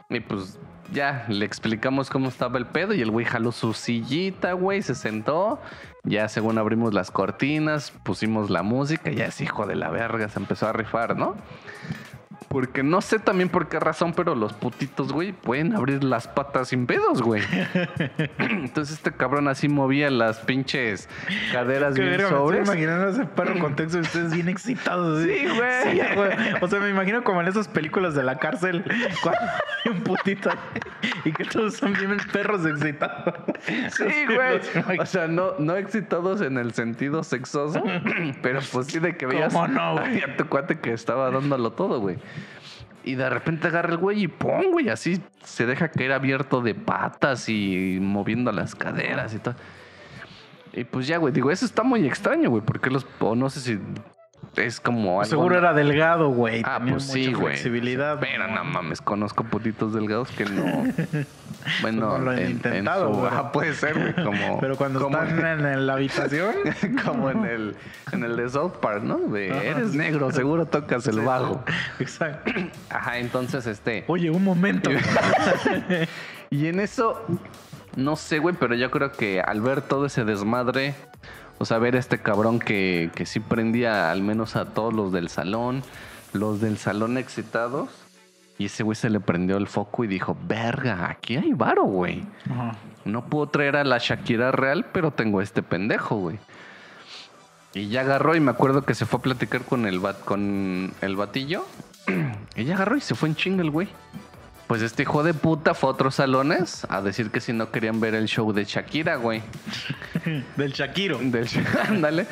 Y pues ya le explicamos cómo estaba el pedo y el güey jaló su sillita, güey, se sentó. Ya según abrimos las cortinas, pusimos la música, ya ese hijo de la verga se empezó a rifar, ¿no? Porque no sé también por qué razón, pero los putitos, güey, pueden abrir las patas sin pedos, güey. Entonces este cabrón así movía las pinches caderas bien verga, me estoy sobres. imaginando ese perro contexto de ustedes bien excitados. Sí, güey. Sí, güey. O sea, me imagino como en esas películas de la cárcel, cuando hay un putito y que todos son bien perros excitados. Sí, güey. O sea, no, no excitados en el sentido sexoso, pero pues sí de que veías ¿Cómo no, güey? a tu cuate que estaba dándolo todo, güey. Y de repente agarra el güey y ¡pum! güey, así se deja caer abierto de patas y moviendo las caderas y todo. Y pues ya, güey, digo, eso está muy extraño, güey, porque los, no sé si es como algo... Seguro era delgado, güey. Ah, Tenía pues mucha sí, güey. flexibilidad. Pero no mames, conozco putitos delgados que no. Bueno, No lo han en- en intentado, su-. Ah, puede ser, güey. Como, Pero cuando como, están en la habitación, como en el, en el de South Park, ¿no? De, Ajá. eres negro, seguro tocas el bajo. exacto. Ajá, entonces este. Oye, un momento. Y en eso, no sé, güey, pero yo creo que al ver todo ese desmadre, o sea, ver a este cabrón que, que sí prendía al menos a todos los del salón, los del salón excitados, y ese güey se le prendió el foco y dijo, verga, aquí hay varo, güey. Ajá. No puedo traer a la Shakira real, pero tengo a este pendejo, güey. Y ya agarró y me acuerdo que se fue a platicar con el, bat, con el batillo. y ya agarró y se fue en chinga el güey. Pues este hijo de puta fue a otros salones a decir que si no querían ver el show de Shakira, güey. Del Shakiro. Del ándale.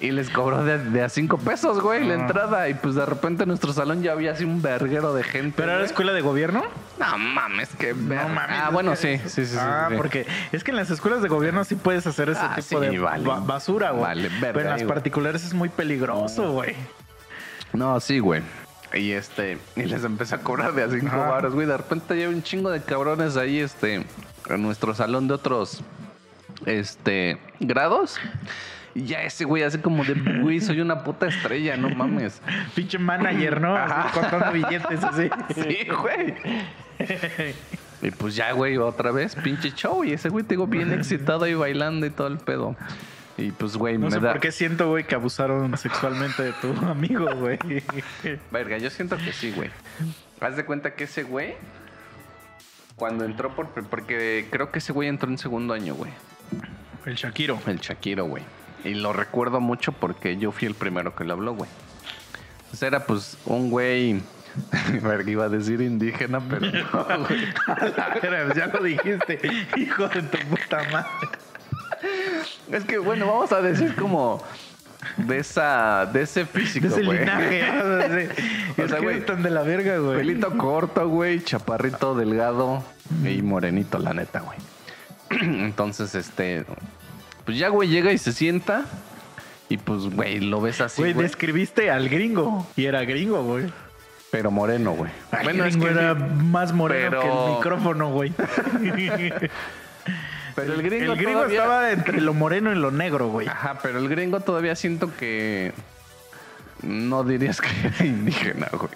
Y les cobró de, de a cinco pesos, güey, la Ah. entrada. Y pues de repente en nuestro salón ya había así un verguero de gente. ¿Pero era escuela de gobierno? No mames, que No mames. Ah, bueno, sí, sí, sí. sí, Ah, sí. porque es que en las escuelas de gobierno sí puedes hacer ese Ah, tipo sí, de vale. ba- basura, güey. Vale, verga Pero en las güey. particulares es muy peligroso, güey. No, sí, güey. Y este, y les empecé a cobrar de a cinco baros, güey. De repente lleva un chingo de cabrones ahí, este, en nuestro salón de otros, este, grados. Y ya ese güey así como de, güey, soy una puta estrella, no mames. Pinche manager, ¿no? Así, contando billetes así. Sí, güey. Y pues ya, güey, otra vez, pinche show. Y ese güey te digo bien excitado ahí bailando y todo el pedo. Y pues, güey, No me sé da. por qué siento, güey, que abusaron sexualmente de tu amigo, güey. Verga, yo siento que sí, güey. Haz de cuenta que ese güey, cuando entró por. Porque creo que ese güey entró en segundo año, güey. El Shakiro. El Shakiro, güey. Y lo recuerdo mucho porque yo fui el primero que le habló, güey. Entonces era pues un güey. Verga, iba a decir indígena, pero no, güey. Pero ya lo dijiste, hijo de tu puta madre. Es que, bueno, vamos a decir como. De esa. De ese físico, De ese güey. linaje. Sí. O sea, güey, están de la verga, güey. Pelito corto, güey, chaparrito delgado y morenito, la neta, güey. Entonces, este, pues ya, güey, llega y se sienta y pues, güey, lo ves así, Güey, güey, describiste al gringo. Y era gringo, güey. pero moreno, güey. Bueno, es que era más moreno pero- que el micrófono, güey. pero el gringo, el gringo todavía- estaba entre lo moreno y lo negro, güey. Ajá, pero el gringo todavía siento que no dirías que era indígena, güey.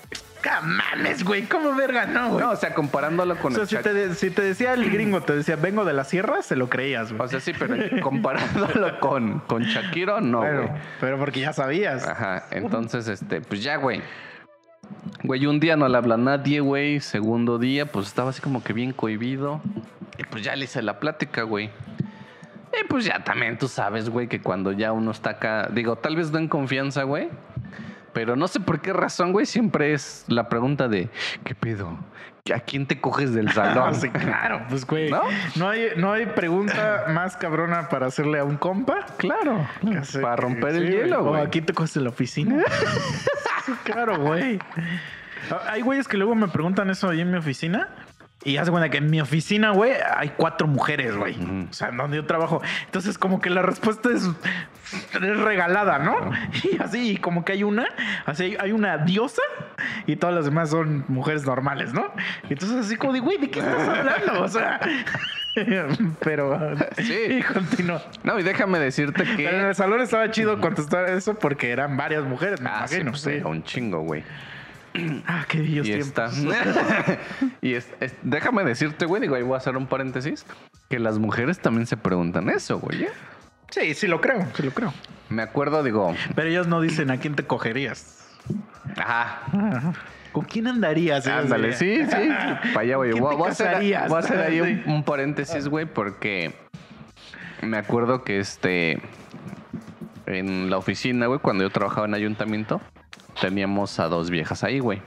mames, güey, ¿cómo verga no, güey? No, o sea, comparándolo con o sea, el si chac- te, de- si te decía el gringo, te decía, vengo de la sierra, se lo creías, güey. O sea, sí, pero comparándolo con, con Shakiro, no, pero, güey. pero porque ya sabías. Ajá, entonces, este, pues ya, güey. Güey, un día no le habla a nadie, güey. Segundo día, pues estaba así como que bien cohibido. Y pues ya le hice la plática, güey. Y pues ya también tú sabes, güey, que cuando ya uno está acá, digo, tal vez no en confianza, güey. Pero no sé por qué razón, güey, siempre es la pregunta de, ¿qué pedo? ¿A quién te coges del salón? Sí, claro, pues güey. ¿No? ¿No? hay, no hay pregunta más cabrona para hacerle a un compa. Claro, para romper el hielo, O güey. aquí te coges en la oficina. Claro, güey. Hay güeyes que luego me preguntan eso ahí en mi oficina. Y hace cuenta que en mi oficina, güey, hay cuatro mujeres, güey. O sea, donde yo trabajo. Entonces, como que la respuesta es, es regalada, ¿no? Y así, como que hay una, así hay, una diosa y todas las demás son mujeres normales, ¿no? Entonces, así como de, güey, ¿de qué estás hablando? O sea, pero Sí. y continúa. No, y déjame decirte Pero en que... el salón estaba chido contestar eso porque eran varias mujeres, me Ah, sí, imagino. pues, sí. era un chingo, güey. Ah, qué bellos Y tiempos. está. y es- es- déjame decirte, güey, digo, ahí voy a hacer un paréntesis, que las mujeres también se preguntan eso, güey. ¿eh? Sí, sí lo creo, sí lo creo. Me acuerdo, digo, Pero ellos no dicen a quién te cogerías. ajá, Ajá. ¿Con quién andarías? Ándale, sí, sí, para allá, güey. ¿Quién Voy, te voy a hacer, voy a hacer ahí un paréntesis, güey, porque me acuerdo que este, en la oficina, güey, cuando yo trabajaba en ayuntamiento, teníamos a dos viejas ahí, güey.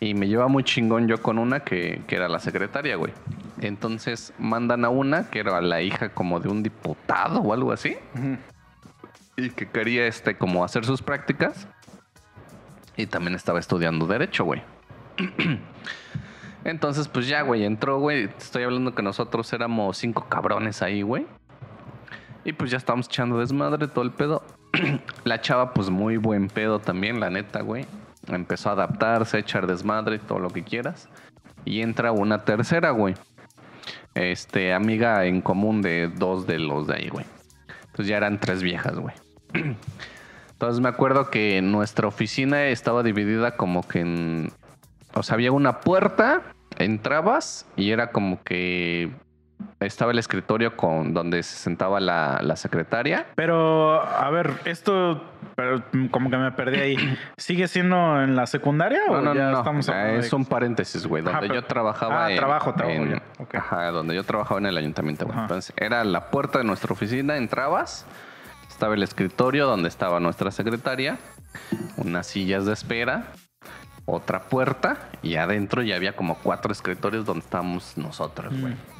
Y me lleva muy chingón yo con una que, que era la secretaria, güey. Entonces mandan a una que era la hija como de un diputado o algo así. Y que quería este como hacer sus prácticas. Y también estaba estudiando derecho, güey. Entonces, pues ya, güey, entró, güey. Estoy hablando que nosotros éramos cinco cabrones ahí, güey. Y pues ya estábamos echando desmadre, todo el pedo. la chava, pues muy buen pedo también, la neta, güey. Empezó a adaptarse, a echar desmadre, todo lo que quieras. Y entra una tercera, güey. Este, amiga en común de dos de los de ahí, güey. Entonces ya eran tres viejas, güey. Entonces me acuerdo que nuestra oficina estaba dividida como que en... O sea, había una puerta, entrabas y era como que estaba el escritorio con donde se sentaba la, la secretaria. Pero, a ver, esto, pero como que me perdí ahí. ¿Sigue siendo en la secundaria o No, no, ya no, estamos no. hablando Es de- un paréntesis, güey. Donde Ajá, pero- yo trabajaba Ah, en... trabajo, trabajo, en- ya. Ok. Ajá, donde yo trabajaba en el ayuntamiento, güey. Entonces, era la puerta de nuestra oficina, entrabas, estaba el escritorio donde estaba nuestra secretaria, unas sillas de espera, otra puerta y adentro ya había como cuatro escritorios donde estábamos nosotros, güey. Mm.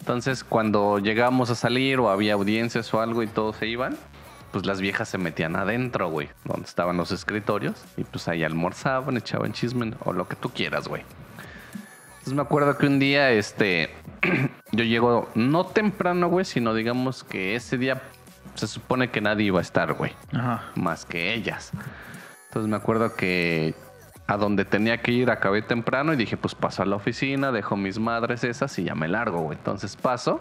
Entonces, cuando llegábamos a salir o había audiencias o algo y todos se iban, pues las viejas se metían adentro, güey, donde estaban los escritorios y pues ahí almorzaban, echaban chisme o lo que tú quieras, güey. Entonces me acuerdo que un día, este, yo llego no temprano, güey, sino digamos que ese día se supone que nadie iba a estar, güey, más que ellas. Entonces me acuerdo que a donde tenía que ir acabé temprano y dije, pues paso a la oficina, dejo mis madres esas y ya me largo, güey. Entonces paso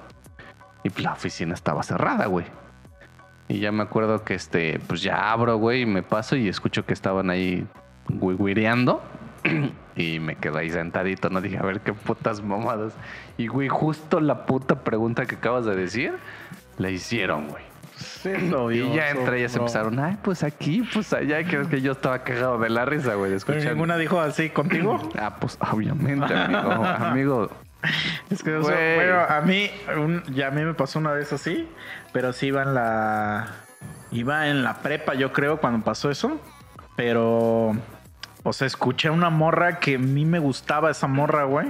y pues, la oficina estaba cerrada, güey. Y ya me acuerdo que este, pues ya abro, güey, y me paso y escucho que estaban ahí güireando. Y me quedé ahí sentadito, no dije, a ver qué putas mamadas. Y güey, justo la puta pregunta que acabas de decir, la hicieron, güey. Sí, Y ya entre ellas empezaron, ay, pues aquí, pues allá. Que es que yo estaba cagado de la risa, güey, Pero ninguna dijo así contigo. Ah, pues obviamente, amigo. amigo. Es que, o sea, Güey. bueno, a mí, un- ya a mí me pasó una vez así, pero sí iba en la, iba en la prepa, yo creo, cuando pasó eso. Pero, o sea, escuché a una morra que a mí me gustaba esa morra, güey,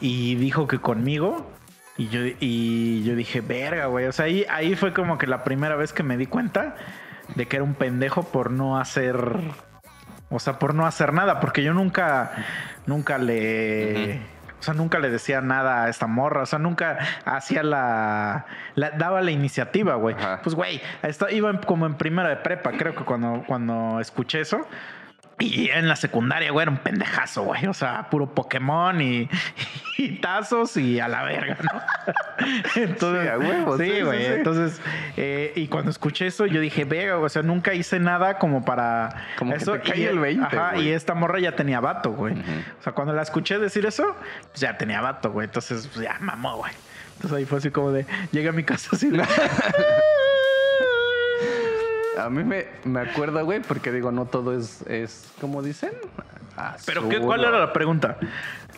y dijo que conmigo. Y yo, y yo dije, verga, güey. O sea, ahí, ahí fue como que la primera vez que me di cuenta de que era un pendejo por no hacer. O sea, por no hacer nada. Porque yo nunca, nunca le. O sea, nunca le decía nada a esta morra. O sea, nunca hacía la. la- daba la iniciativa, güey. Pues, güey, iba como en primera de prepa, creo que cuando, cuando escuché eso. Y en la secundaria, güey, era un pendejazo, güey. O sea, puro Pokémon y, y tazos y a la verga, ¿no? Entonces, Sí, a huevo, sí, sí, sí, güey. sí. Entonces, eh, y cuando escuché eso, yo dije, verga, o sea, nunca hice nada como para Como que eso. te cae y, el 20, Ajá, güey. y esta morra ya tenía vato, güey. O sea, cuando la escuché decir eso, pues ya tenía vato, güey. Entonces, pues ya mamó, güey. Entonces ahí fue así como de, llegué a mi casa así de, A mí me, me acuerdo, güey, porque digo, no todo es, es ¿cómo dicen? Pero ¿qué, ¿cuál era la pregunta?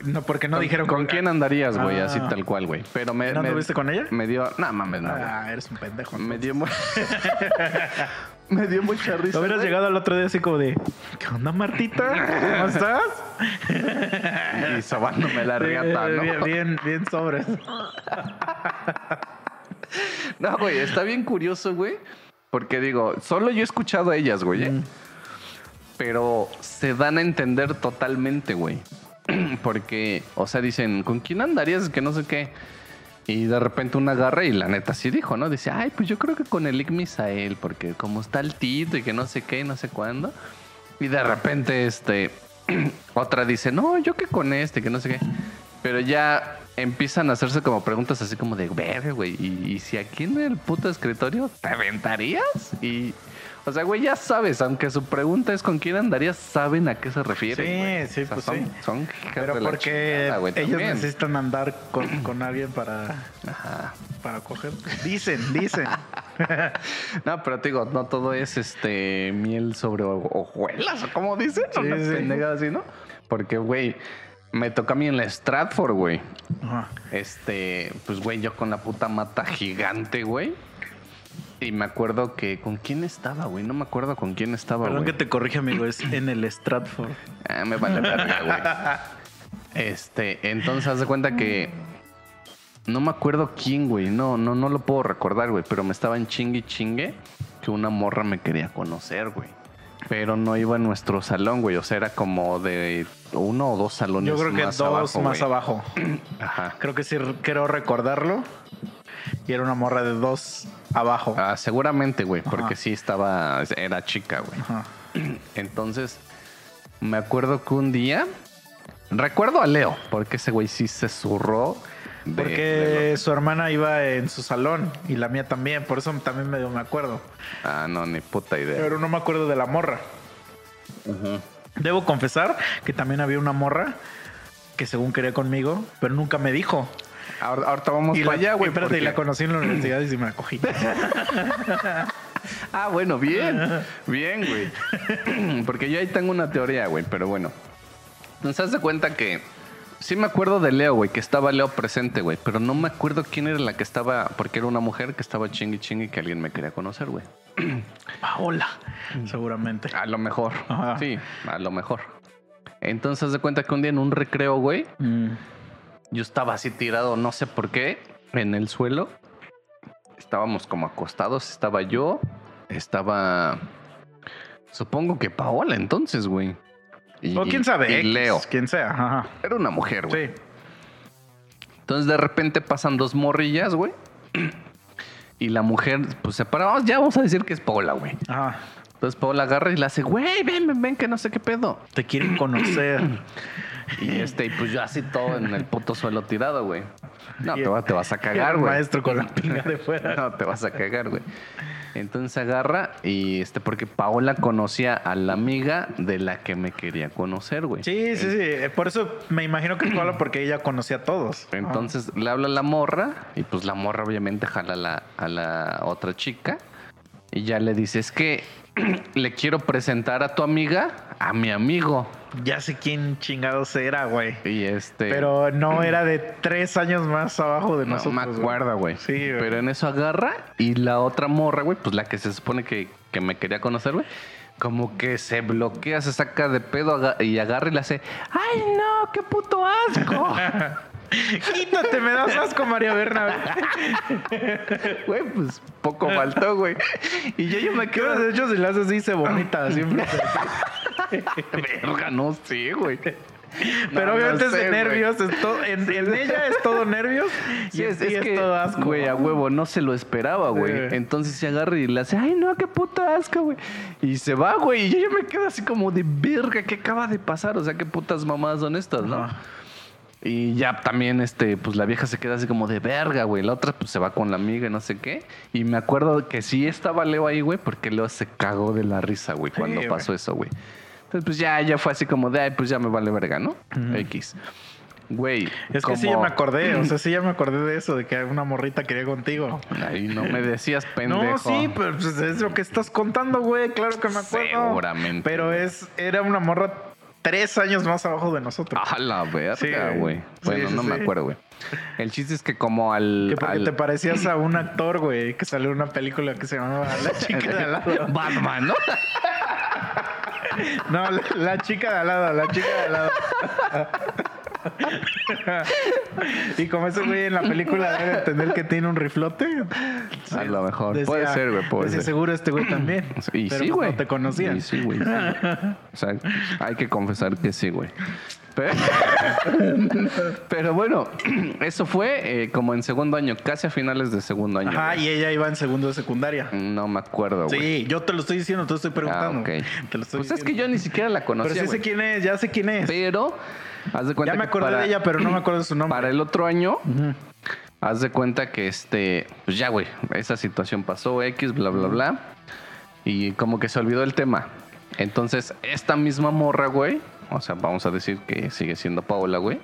No, porque no ¿Con- dijeron ¿Con quién andarías, güey? Así Ah. tal cual, güey. Pero me. ¿No me- anduviste con ella? Me dio. No, mames, no. Ah, eres un pendejo. Me dio Me dio mucha risa. hubieras llegado al otro día así como de, ¿qué onda, Martita? ¿Cómo estás? Y sobándome la riata, ¿no? Bien, bien, bien sobres. No, güey, está bien curioso, güey. Porque digo, solo yo he escuchado a ellas, güey. ¿eh? Mm. Pero se dan a entender totalmente, güey. Porque, o sea, dicen, ¿con quién andarías? Que no sé qué. Y de repente una agarra y la neta sí dijo, ¿no? Dice, ay, pues yo creo que con el Ick Misael, porque como está el Tito y que no sé qué y no sé cuándo. Y de repente, este, otra dice, no, yo que con este, que no sé qué. Pero ya empiezan a hacerse como preguntas así como de, verga, güey, ¿y, y si aquí en el puto escritorio te aventarías? Y, o sea, güey, ya sabes, aunque su pregunta es con quién andarías, saben a qué se refiere. Sí, sí, O sea, pues son, sí. Son Pero porque chingada, güey, ellos también. necesitan andar con, con alguien para, Ajá. para coger. Dicen, dicen. No, pero te digo, no todo es este miel sobre ho- hojuelas, o como dicen, Sí, sí. así, ¿no? Porque, güey, me tocó a mí en la Stratford, güey. Ajá. Este, pues, güey, yo con la puta mata gigante, güey. Y me acuerdo que con quién estaba, güey. No me acuerdo con quién estaba, Perdón güey. que te corrija, amigo, es en el Stratford. Ah, me vale verga, güey. Este, entonces haz de cuenta que no me acuerdo quién, güey. No, no, no lo puedo recordar, güey. Pero me estaban chingue y chingue que una morra me quería conocer, güey. Pero no iba en nuestro salón, güey. O sea, era como de uno o dos salones Yo creo que más dos abajo, más güey. abajo. Ajá. Creo que sí quiero recordarlo. Y era una morra de dos abajo. Ah, seguramente, güey, porque sí estaba, era chica, güey. Ajá. Entonces, me acuerdo que un día, recuerdo a Leo, porque ese güey sí se zurró. Porque de su hermana iba en su salón y la mía también. Por eso también medio me acuerdo. ah, no, ni puta idea. Pero no me acuerdo de la morra. Debo confesar que también había una morra que según quería conmigo, pero nunca me dijo. Ahora- ahorita vamos Y para la, allá, güey. espérate, y porque- la conocí en la universidad y sí me la cogí. Ah, bueno, bien. bien, güey. Porque yo ahí tengo una teoría, güey, pero bueno. Entonces, haz de cuenta que sí me acuerdo de Leo, güey, que estaba Leo presente, güey, pero no me acuerdo quién era la que estaba, porque era una mujer que estaba chingui chingui que alguien me quería conocer, güey. Paola, seguramente. A lo mejor. Ajá. Sí, a lo mejor. Entonces, de cuenta que un día en un recreo, güey, Mm. yo estaba así tirado, no sé por qué, en el suelo. Estábamos como acostados, estaba yo, estaba... Supongo que Paola entonces, güey. Y- O quién sabe, Y Leo. Quién sea. Ajá. Era una mujer, güey. Sí. Entonces de repente pasan dos morrillas, güey. Y la mujer, pues se para. Vamos, Ya vamos a decir que es Paola, güey. Ajá. Entonces Paola agarra y le hace, güey, ven, ven, ven, que no sé qué pedo. Te quieren conocer. Y este, y pues yo así todo en el puto suelo tirado, güey. No, te, va- te vas a cagar, güey. maestro con la pinga de fuera. No, te vas a cagar, güey. Entonces agarra y este, porque Paola conocía a la amiga de la que me quería conocer, güey. Sí, sí, sí. Eh, Por eso me imagino que es Paola porque ella conocía a todos. Entonces le habla a la morra y pues la morra obviamente jala a la, a la otra chica y ya le dice, es que le quiero presentar a tu amiga a mi amigo. Ya sé quién chingados era, güey. Y este... Pero no era de tres años más abajo de no nosotros. me güey. acuerdo, güey. Sí, güey. Pero en eso agarra y la otra morra, güey, pues la que se supone que, que me quería conocer, güey. Como que se bloquea, se saca de pedo y agarra y le hace, ¡ay no, qué puto asco! Quítate, me das asco, María Berna. Güey, pues poco faltó, güey. Y yo, yo me ¿Qué quedo de hecho si le haces así se vomita siempre? Verga, no sé, güey. Pero No, obviamente no es de nervios. es todo- en, en ella es todo nervios. Sí, y es, que, todo asco. güey, a huevo, no se lo esperaba, güey. Sí. Entonces se agarra y le hace, ay, no, qué puta asco, güey. Y se va, güey. Y yo ya me quedo así como de verga, ¿qué acaba de pasar? O sea, qué putas mamadas son estas, ¿no? Y ya también, este, pues la vieja se queda así como de verga, güey. La otra, pues se va con la amiga y no sé qué. Y me acuerdo que sí estaba Leo ahí, güey, porque Leo se cagó de la risa, güey, cuando Sí, pasó eso, güey. Entonces, pues ya, ya fue así como de, ay, pues ya me vale verga, ¿no? X. Güey. Es que sí, ya me acordé. O sea, sí, ya me acordé de eso, de que una morrita quería contigo. Ay, no me decías pendejo. No, sí, pero pues, es lo que estás contando, güey. Claro que me acuerdo. Seguramente. Pero es, era una morra tres años más abajo de nosotros. A la verga, güey. sí, Bueno, sí, no me acuerdo, güey. El chiste es que como al... que porque al- te parecías a un actor, güey, que salió en una película que se llamaba La chica de al lado. Batman, ¿no? No, la, la chica de al lado, la chica de al lado. y como ese güey en la película debe entender que tiene un riflote. A lo mejor. decía- puede ser, güey, puede decía, ser. seguro este güey también. Y Pero sí, pues güey. No te conocía. Y sí, güey. O sea, hay que confesar que sí, güey. Pero, pero bueno, eso fue eh, como en segundo año, casi a finales de segundo año. Güey. y ella iba en segundo de secundaria. No me acuerdo, güey. Sí, yo te lo estoy diciendo, te lo estoy Ah, preguntando. ok. Te lo estoy Pues es que yo ni siquiera la conocía, Pero sí sé quién es, ya sé quién es. Pero, haz de cuenta ya me acordé para- de ella, pero no me acuerdo de su nombre. Para el otro año, haz de cuenta que este, pues ya, güey, esa situación pasó, X, bla, bla, bla. Y como que se olvidó el tema. Entonces, esta misma morra, güey, o sea, vamos a decir que sigue siendo Paola, güey.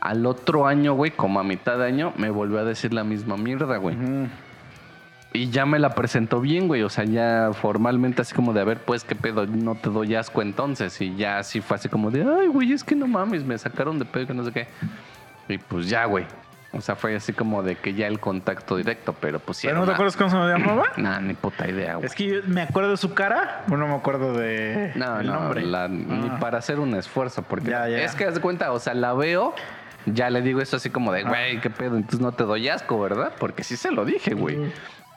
Al otro año, güey, como a mitad de año, me volvió a decir la misma mierda, güey. Ujú. Y ya me la presentó bien, güey. O sea, ya formalmente así como de, a ver, pues, ¿qué pedo? No te doy asco entonces. Y ya así fue así como de, ay, güey, es que no mames, me sacaron de pedo que no sé qué. Y pues ya, güey. O sea, fue así como de que ya el contacto directo, pero pues sí. ¿Pero era no te acuerdas cómo se llamaba? Nah, ni puta idea, güey. Es que yo me acuerdo de su cara, pero no me acuerdo de No, el no, nombre. la- ni Ah. para hacer un esfuerzo, porque Ya, ya. es que haz de cuenta, o sea, la veo, ya le digo eso así como de, güey, qué pedo, entonces no te doy asco, ¿verdad? Porque sí se lo dije, güey.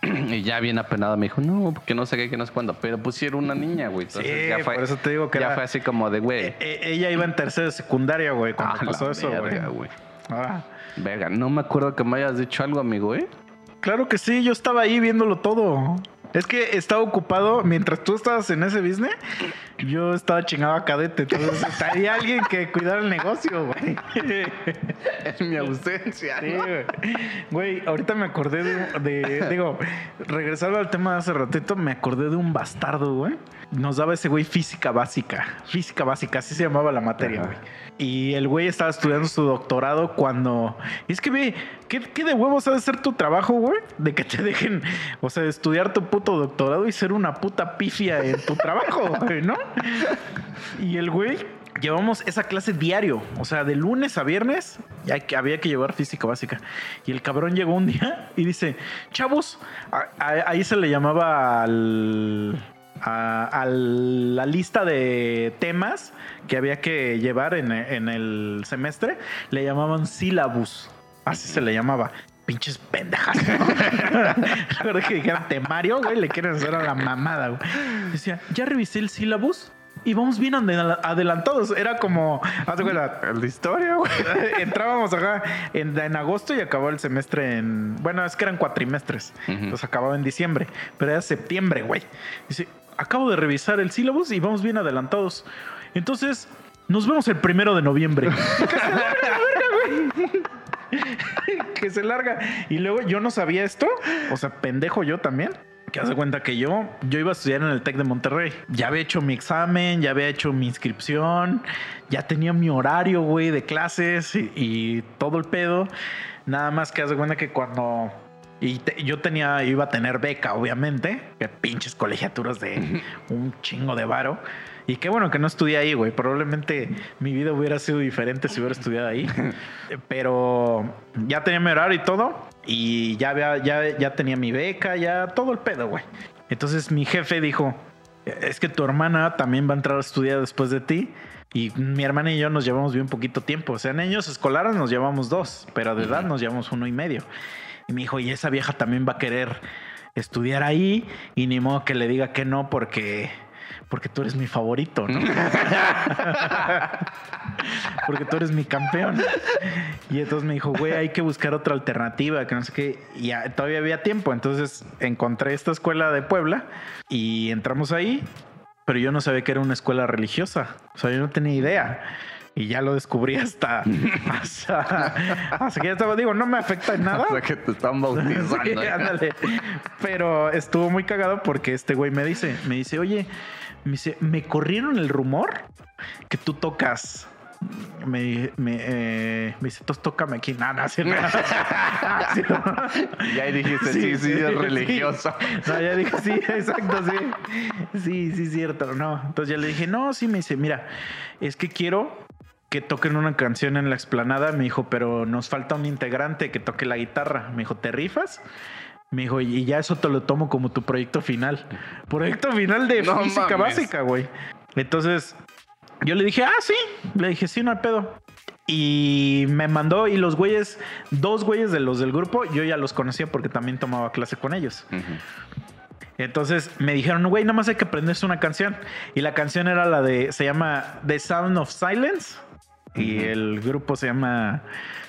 Y ya bien apenada me dijo, no, porque no sé qué, que no sé cuándo. Pero era una niña, güey. Entonces Sí, ya fue, por eso te digo que ya era- fue así como de, güey. E- ella iba en tercero de secundaria, güey, cuando ah, pasó eso, güey. verga, güey. Ah. Verga, no me acuerdo que me hayas dicho algo, amigo, ¿eh? Claro que sí, yo estaba ahí viéndolo todo. Es que estaba ocupado, mientras tú estabas en ese business, yo estaba chingado a cadete. Entonces estaría alguien que cuidara el negocio, güey. En mi ausencia. Sí, güey. Güey, ahorita me acordé de, de- Digo, regresando al tema de hace ratito, me acordé de un bastardo, güey. Nos daba ese güey física básica. Física básica, así se llamaba la materia, Ajá. güey. Y el güey estaba estudiando su doctorado cuando. Y es que, ve, ¿qué, qué de huevos ha de ser tu trabajo, güey? De que te dejen, o sea, estudiar tu puto doctorado y ser una puta pifia en tu trabajo, güey, ¿no? Y el güey llevamos esa clase diario, o sea, de lunes a viernes que había que llevar física básica. Y el cabrón llegó un día y dice, chavos, ahí se le llamaba al, a, a la lista de temas que había que llevar en, en el semestre, le llamaban sílabus, así se le llamaba. Pinches pendejas. verdad que dijera temario, güey, le quieren hacer a la mamada, güey. Decía, ya revisé el sílabus y vamos bien adel- adelantados. Era como, haz de la historia, güey. Entrábamos acá en, en agosto y acabó el semestre en. Bueno, es que eran cuatrimestres. Ujú. Entonces acababa en diciembre, pero era septiembre, güey. Dice, acabo de revisar el sílabus y vamos bien adelantados. Entonces, nos vemos el primero de noviembre. que se larga. Y luego yo no sabía esto. O sea, pendejo yo también. Que hace cuenta que yo, yo iba a estudiar en el TEC de Monterrey. Ya había hecho mi examen, ya había hecho mi inscripción, ya tenía mi horario, güey, de clases y, y todo el pedo. Nada más que hace cuenta que cuando... Y te- yo tenía, iba a tener beca, obviamente. Que pinches colegiaturas de un chingo de varo. Y qué bueno que no estudié ahí, güey. Probablemente mi vida hubiera sido diferente si hubiera estudiado ahí. Pero ya tenía mi horario y todo. Y ya, había, ya, ya tenía mi beca, ya todo el pedo, güey. Entonces mi jefe dijo, es que tu hermana también va a entrar a estudiar después de ti. Y mi hermana y yo nos llevamos bien poquito tiempo. O sea, en años escolares nos llevamos dos, pero de edad nos llevamos uno y medio. Y me dijo, y esa vieja también va a querer estudiar ahí. Y ni modo que le diga que no porque porque tú eres mi favorito, ¿no? porque tú eres mi campeón. Y entonces me dijo, güey, hay que buscar otra alternativa, que no sé qué. Y todavía había tiempo. Entonces encontré esta escuela de Puebla y entramos ahí, pero yo no sabía que era una escuela religiosa. O sea, yo no tenía idea. Y ya lo descubrí hasta, hasta, hasta que ya estaba, digo, no me afecta en nada. Sea que te están bautizando. Sí, ándale. Pero estuvo muy cagado porque este güey me dice, me dice, oye, me dice, me corrieron el rumor que tú tocas. Me, me, eh, me dice, tócame aquí. Nada, no, sí, no. Sí, no. Y ahí dijiste, sí, sí, es religioso. No, ya dije, sí, exacto, sí. Sí, sí, cierto, no. Entonces ya le dije, no, sí, me dice, mira, es que quiero que toquen una canción en la explanada. Me dijo, pero nos falta un integrante que toque la guitarra. Me dijo, ¿te rifas? Me dijo, y ya eso te lo tomo como tu proyecto final. Proyecto final de No física mames. básica, güey. Entonces, yo le dije, ah, sí. Le dije, sí, no hay pedo. Y me mandó, y los güeyes, dos güeyes de los del grupo, yo ya los conocía porque también tomaba clase con ellos. Entonces me dijeron, güey, nada más hay que aprenderse una canción. Y la canción era la de, se llama The Sound of Silence. Y el grupo se llama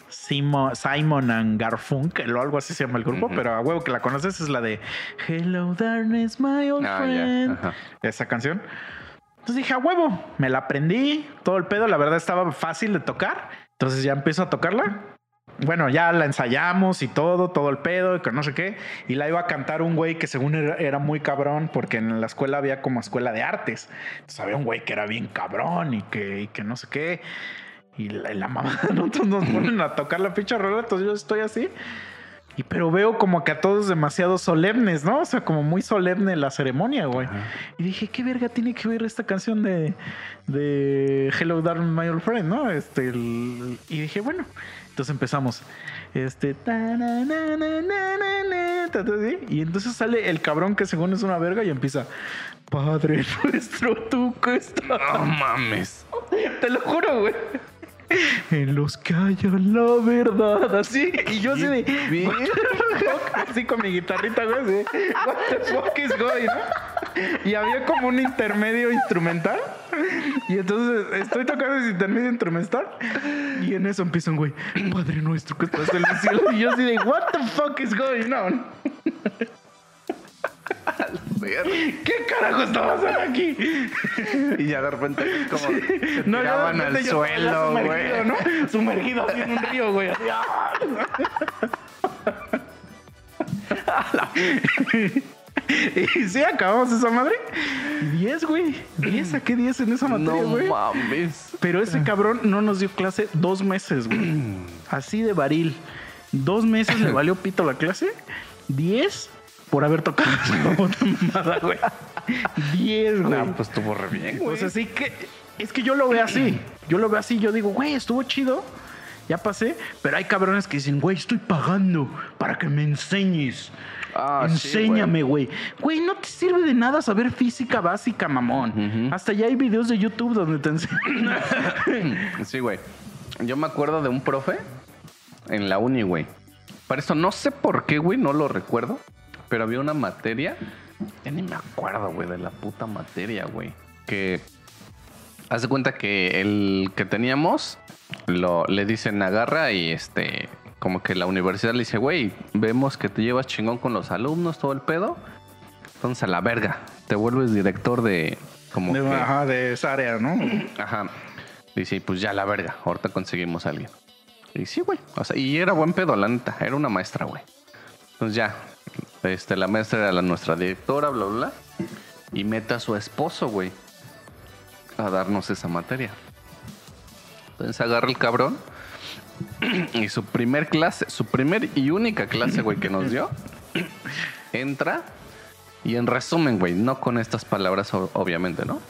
Simo- Simon and Garfunkel o algo así se llama el grupo. Pero a huevo que la conoces es la de Hello Darkness, my old Ah, friend. Esa canción. Entonces dije, a huevo, me la aprendí, todo el pedo. La verdad estaba fácil de tocar. Entonces ya empiezo a tocarla. Bueno, ya la ensayamos y todo, todo el pedo, y que no sé qué. Y la iba a cantar un güey que según era, era muy cabrón, porque en la escuela había como escuela de artes. Entonces había un güey que era bien cabrón y que, y que no sé qué. Y la, la mamá, nosotros nos ponen a tocar la pinche rola, entonces yo estoy así. Y pero veo como que a todos demasiado solemnes, ¿no? O sea, como muy solemne la ceremonia, güey. Y dije, ¿qué verga tiene que ver esta canción de, de Hello Darling My Old Friend, ¿no? Este, el- y dije, bueno, entonces empezamos. Este, y entonces sale el cabrón que según es una verga y empieza, Padre nuestro, tú que estás. No mames. Te lo juro, güey. En los que haya la verdad, así. Y yo así de. Bien. "What the fuck?", Así con mi guitarrita, güey. Así, What the fuck is going on?" Y había como un intermedio instrumental. Y entonces estoy tocando ese intermedio instrumental. Y en eso empieza un güey. Padre nuestro que estás en el cielo. Y yo así de. What the fuck is going on? ¿Qué carajo está pasando aquí? Y ya de repente como se No, tiraban al estaba suelo, güey. ¿no? Sumergido así en un río, güey. así, ¡ah! y sí, acabamos esa madre. 10, güey. 10, saqué 10 en esa materia, No güey. mames. Pero ese cabrón no nos dio clase dos meses, güey. Así de varil. Dos meses le valió pito la clase. 10 por haber tocado esa puta mamada, güey. 10, güey. No, pues estuvo re bien, güey. Pues así que es que yo lo veo así. Yo lo veo así. Yo digo, güey, estuvo chido. Ya pasé. Pero hay cabrones que dicen, güey, estoy pagando para que me enseñes. Ah, sí, Enséñame, güey. Güey, no te sirve de nada saber física básica, mamón. Hasta ya hay videos de YouTube donde te enseñan. Sí, güey. Yo me acuerdo de un profe en la uni, güey. Para eso no sé por qué, güey, no lo recuerdo. Pero había una materia. Ya ni me acuerdo, güey, de la puta materia, güey. Que. Haz de cuenta que el que teníamos lo, le dicen agarra y este. Como que la universidad le dice, güey, vemos que te llevas chingón con los alumnos, todo el pedo. Entonces a la verga. Te vuelves director de. Como de, que, ajá, de esa área, ¿no? Ajá. Dice, pues ya la verga, ahorita conseguimos a alguien. Y sí, güey. O sea, y era buen pedo, la neta. Era una maestra, güey. Entonces ya, este, la maestra era la, nuestra directora, bla, bla, bla. Y mete a su esposo, güey, a darnos esa materia. Entonces agarra el cabrón. Y su primer clase, su primer y única clase, güey, que nos dio, entra. Y en resumen, güey, no con estas palabras, obviamente, ¿no?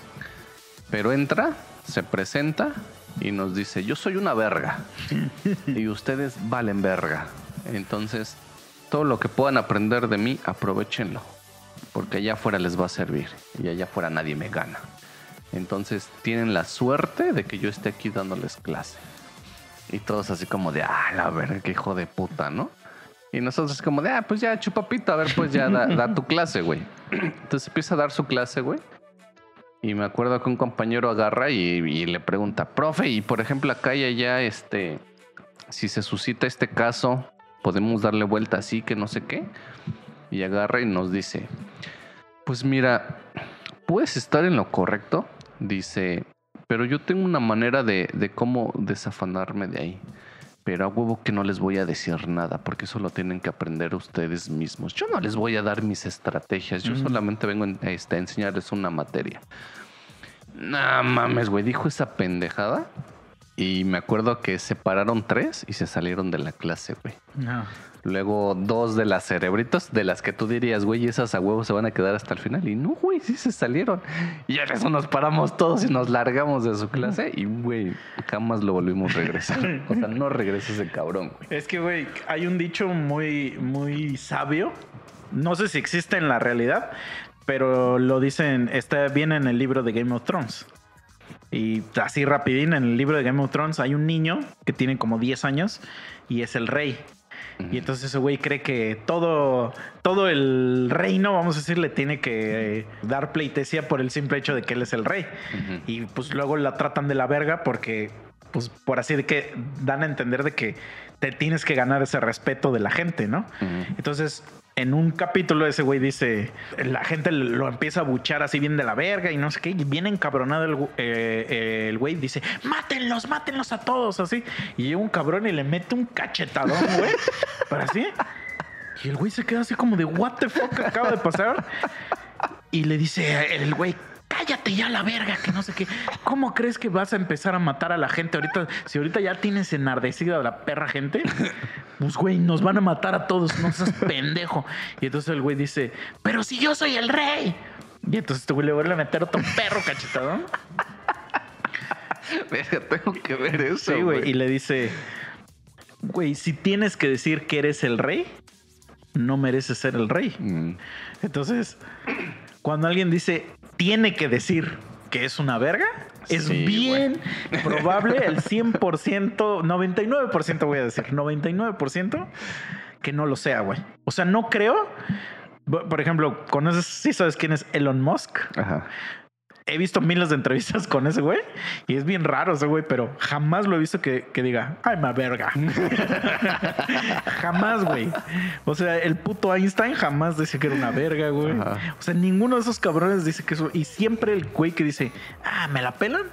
Pero entra, se presenta y nos dice, yo soy una verga. y ustedes valen verga. Entonces, todo lo que puedan aprender de mí, aprovechenlo. Porque allá afuera les va a servir. Y allá afuera nadie me gana. Entonces, tienen la suerte de que yo esté aquí dándoles clase. Y todos así como de, ah, la verga, qué hijo de puta, ¿no? Y nosotros como de, ah, pues ya, chupapito, a ver, pues ya da, tu clase, güey. Entonces empieza a dar su clase, güey. Y me acuerdo que un compañero agarra y, y le pregunta, profe, y por ejemplo acá y allá, este, si se suscita este caso, podemos darle vuelta así, que no sé qué. Y agarra y nos dice, pues mira, puedes estar en lo correcto, dice, pero yo tengo una manera de, de cómo desafanarme de ahí. Pero a huevo que no les voy a decir nada, porque eso lo tienen que aprender ustedes mismos. Yo no les voy a dar mis estrategias, yo solamente vengo en- este, a enseñarles una materia. No mames, güey, dijo esa pendejada. Y me acuerdo que se pararon tres y se salieron de la clase, güey. No. Luego dos de las cerebritos, de las que tú dirías, güey, esas a huevos se van a quedar hasta el final. Y no, güey, sí se salieron. Y en eso nos paramos todos y nos largamos de su clase. Y, güey, jamás lo volvimos a regresar. O sea, no regresa ese cabrón, güey. Es que, güey, hay un dicho muy, muy sabio. No sé si existe en la realidad, pero lo dicen, está bien en el libro de Game of Thrones. Y así rapidín, en el libro de Game of Thrones hay un niño que tiene como 10 años y es el rey. Y entonces ese güey cree que todo, todo el reino, vamos a decir, le tiene que eh, dar pleitesía por el simple hecho de que él es el rey. Y pues luego la tratan de la verga porque, pues por así de que dan a entender de que te tienes que ganar ese respeto de la gente, ¿no? Entonces, en un capítulo ese güey dice, la gente lo empieza a buchar así bien de la verga y no sé qué, y bien encabronado el, eh, eh, el güey dice, mátenlos, mátenlos a todos, así. Y llega un cabrón y le mete un cachetadón, güey, para así. Y el güey se queda así como de, what the fuck acaba de pasar. Y le dice el güey, cállate ya la verga, que no sé qué. ¿Cómo crees que vas a empezar a matar a la gente ahorita? Si ahorita ya tienes enardecida a la perra gente, pues güey, nos van a matar a todos, no seas pendejo. Y entonces el güey dice, pero si yo soy el rey. Y entonces este güey le vuelve a meter otro perro cachetadón. Verga, tengo que ver eso. Sí, güey. Y le dice, güey, si tienes que decir que eres el rey, no mereces ser el rey. Mm. Entonces, cuando alguien dice tiene que decir que es una verga, es Sí, bien probable, el 100%, 99% voy a decir, 99% que no lo sea, güey. O sea, no creo. Por ejemplo, ¿conoces, sí sabes quién es Elon Musk? Ajá. He visto miles de entrevistas con ese güey y es bien raro ese güey, pero jamás lo he visto que, que diga, ay, ma verga. jamás, güey. O sea, el puto Einstein jamás dice que era una verga, güey. Ajá. O sea, ninguno de esos cabrones dice que eso. Y siempre el güey que dice, ah, ¿me la pelan?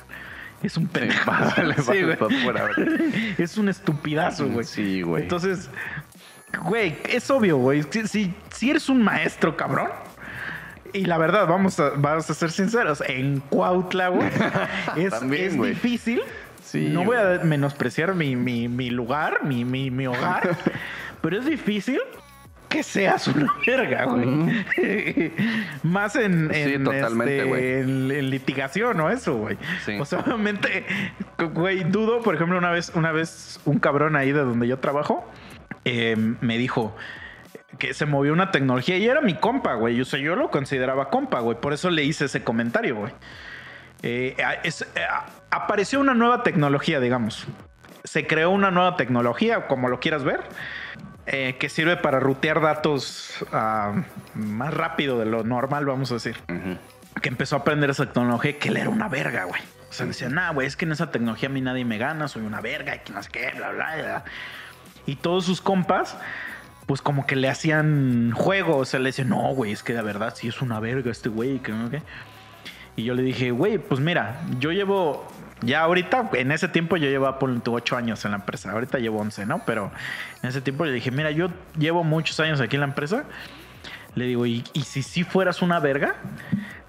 Es un pendejo. Sí, güey. es un estupidazo, güey. Sí, güey. Entonces, güey, es obvio, güey. Si, si, si eres un maestro, cabrón. Y la verdad, vamos a, vamos a ser sinceros, en Cuautla, güey, es, También, es güey. difícil. Sí, no voy a menospreciar mi, mi, mi lugar, mi, mi, mi hogar, pero es difícil que seas una verga, güey. Más en, Sí, en, totalmente, este, güey. en- en litigación o eso, güey. Sí. O sea, obviamente, güey, dudo, por ejemplo, una vez, una vez un cabrón ahí de donde yo trabajo eh, me dijo que se movió una tecnología y era mi compa, güey. O sea, yo lo consideraba compa, güey. Por eso le hice ese comentario, güey. Eh, es- eh, apareció una nueva tecnología, digamos. Se creó una nueva tecnología, como lo quieras ver, eh, que sirve para rutear datos ah, más rápido de lo normal, vamos a decir. Que empezó a aprender esa tecnología que él era una verga, güey. O sea, decía, nah, güey, es que en esa tecnología a mí nadie me gana, soy una verga y que no sé qué, bla, bla, bla. Y todos sus compas, pues como que le hacían juego, o sea, le decían, no, güey, es que de verdad sí es una verga este güey, qué. Y yo le dije, güey, pues mira, yo llevo, ya ahorita, en ese tiempo yo llevaba por ocho años en la empresa, ahorita llevo 11, ¿no? Pero en ese tiempo le dije, mira, yo llevo muchos años aquí en la empresa. Le digo, y, y si sí fueras una verga,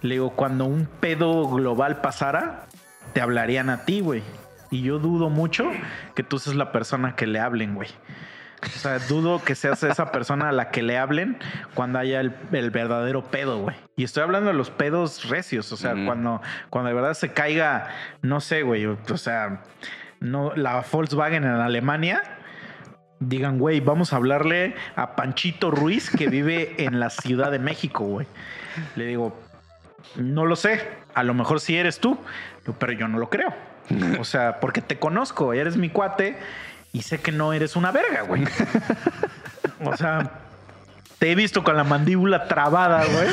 le digo, cuando un pedo global pasara, te hablarían a ti, güey. Y yo dudo mucho que tú seas la persona que le hablen, güey. O sea, dudo que seas esa persona a la que le hablen cuando haya el, el verdadero pedo, güey. Y estoy hablando de los pedos recios, o sea, Ujú. cuando, cuando de verdad se caiga, no sé, güey, o sea, no, la Volkswagen en Alemania, digan, güey, vamos a hablarle a Panchito Ruiz que vive en la Ciudad de México, güey. Le digo, no lo sé, a lo mejor sí eres tú, pero yo no lo creo. O sea, porque te conozco, eres mi cuate y sé que no eres una verga, güey. O sea, te he visto con la mandíbula trabada, güey.